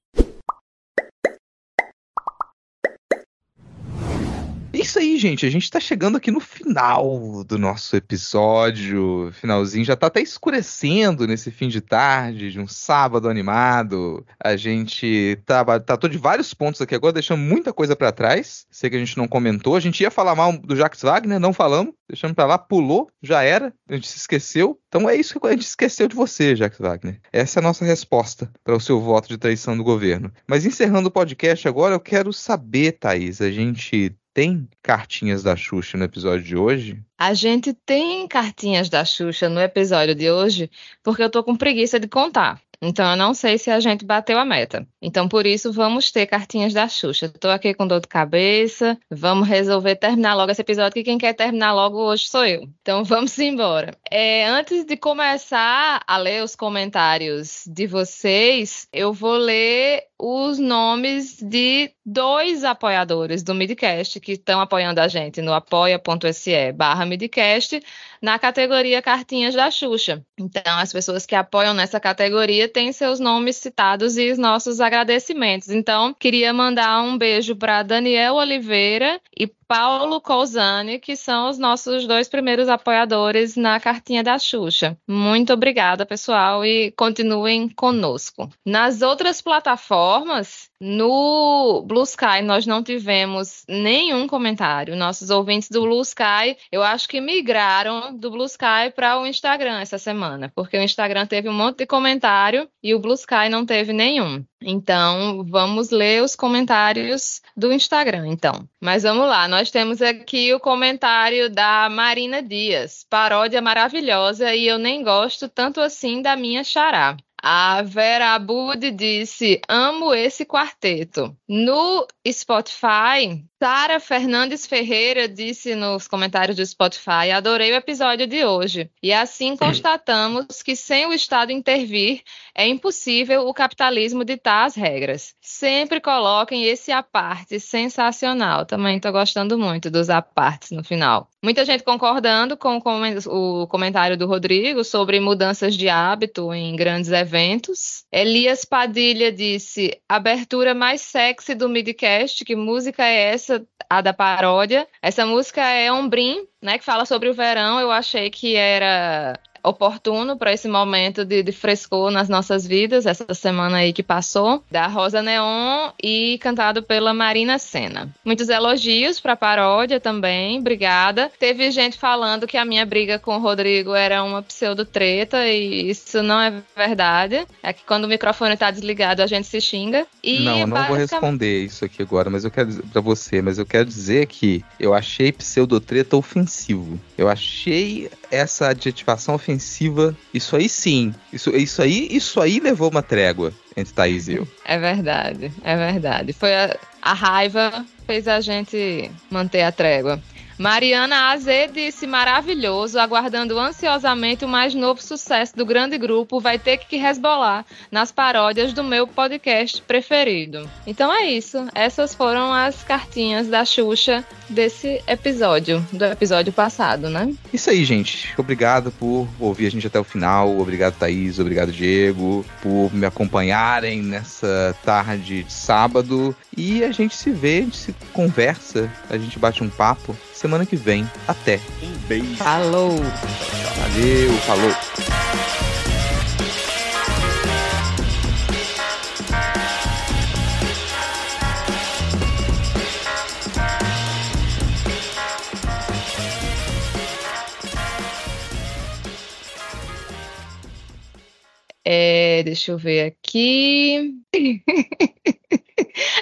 Isso aí, gente. A gente tá chegando aqui no final do nosso episódio. Finalzinho já tá até escurecendo nesse fim de tarde, de um sábado animado. A gente tá, tratou de vários pontos aqui agora, deixando muita coisa para trás. Sei que a gente não comentou. A gente ia falar mal do Jacques Wagner, não falamos. Deixando pra lá, pulou, já era. A gente se esqueceu. Então é isso que a gente esqueceu de você, Jacques Wagner. Essa é a nossa resposta para o seu voto de traição do governo. Mas encerrando o podcast agora, eu quero saber, Thaís, a gente tem cartinhas da Xuxa no episódio de hoje? A gente tem cartinhas da Xuxa no episódio de hoje, porque eu tô com preguiça de contar. Então eu não sei se a gente bateu a meta. Então por isso vamos ter cartinhas da Xuxa. Estou aqui com dor de cabeça. Vamos resolver terminar logo esse episódio, que quem quer terminar logo hoje sou eu. Então *laughs* vamos embora. É, antes de começar a ler os comentários de vocês, eu vou ler os nomes de dois apoiadores do Midcast que estão apoiando a gente no apoia.se barra Midcast na categoria Cartinhas da Xuxa. Então, as pessoas que apoiam nessa categoria têm seus nomes citados e os nossos agradecimentos. Então, queria mandar um beijo para Daniel Oliveira e Paulo Cousani, que são os nossos dois primeiros apoiadores na cartinha da Xuxa. Muito obrigada, pessoal, e continuem conosco. Nas outras plataformas, no Blue Sky nós não tivemos nenhum comentário. Nossos ouvintes do Blue Sky, eu acho que migraram do Blue Sky para o Instagram essa semana, porque o Instagram teve um monte de comentário e o Blue Sky não teve nenhum. Então, vamos ler os comentários do Instagram, então. Mas vamos lá, nós temos aqui o comentário da Marina Dias. Paródia maravilhosa e eu nem gosto tanto assim da minha xará. A Vera Abud disse: Amo esse quarteto. No Spotify, Sara Fernandes Ferreira disse nos comentários do Spotify: Adorei o episódio de hoje. E assim constatamos que sem o Estado intervir, é impossível o capitalismo ditar as regras. Sempre coloquem esse aparte sensacional. Também estou gostando muito dos apartes no final. Muita gente concordando com o comentário do Rodrigo sobre mudanças de hábito em grandes eventos. Elias Padilha disse: abertura mais sexy do midcast, que música é essa? A da paródia. Essa música é Ombrim, né, que fala sobre o verão. Eu achei que era oportuno para esse momento de, de, frescor nas nossas vidas, essa semana aí que passou, da Rosa Neon e cantado pela Marina Senna. Muitos elogios para a paródia também, obrigada. Teve gente falando que a minha briga com o Rodrigo era uma pseudo-treta e isso não é verdade. É que quando o microfone está desligado a gente se xinga. E não, eu não basicamente... vou responder isso aqui agora, mas eu quero dizer para você, mas eu quero dizer que eu achei pseudo-treta ofensivo. Eu achei essa adjetivação ofensiva, isso aí sim. Isso, isso, aí, isso aí levou uma trégua entre Thaís e eu. É verdade, é verdade. Foi a, a raiva fez a gente manter a trégua. Mariana AZ disse maravilhoso, aguardando ansiosamente o mais novo sucesso do grande grupo, vai ter que resbolar nas paródias do meu podcast preferido. Então é isso, essas foram as cartinhas da Xuxa desse episódio, do episódio passado, né? Isso aí, gente. Obrigado por ouvir a gente até o final. Obrigado, Thaís. Obrigado, Diego, por me acompanharem nessa tarde de sábado. E a gente se vê, a gente se conversa, a gente bate um papo semana que vem. Até. Um beijo. Falou. Valeu, falou. É, deixa eu ver aqui. *laughs*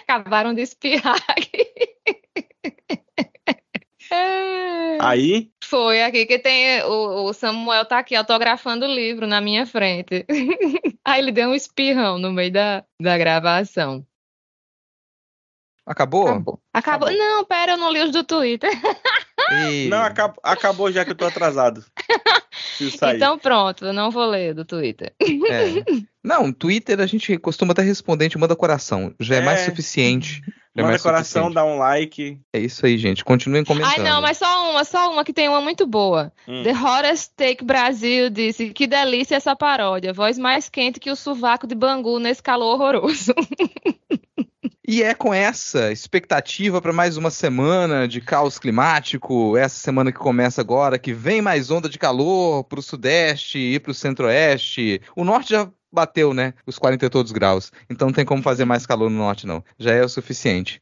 Acabaram de espirrar aqui. *laughs* Aí? Foi aqui que tem. O, o, Samuel tá aqui autografando o livro na minha frente. *laughs* Aí ele deu um espirrão no meio da, da gravação. Acabou? Acabou. Acabou. Acabou. Não, pera, eu não li os do Twitter. E... Não, acabou, acabou já que eu tô atrasado. *laughs* Então pronto, eu não vou ler do Twitter. É. Não, Twitter a gente costuma até responder, a gente manda coração. Já é, é mais suficiente. É Manda coração, suficiente. dá um like. É isso aí, gente. Continuem comentando. Ai, não, mas só uma, só uma que tem uma muito boa. Hum. The Hottest Take Brasil disse: Que delícia essa paródia. Voz mais quente que o sovaco de Bangu nesse calor horroroso. *laughs* E é com essa expectativa para mais uma semana de caos climático, essa semana que começa agora, que vem mais onda de calor para o sudeste e para o centro-oeste. O norte já bateu, né? Os 40 e todos graus. Então não tem como fazer mais calor no norte, não. Já é o suficiente.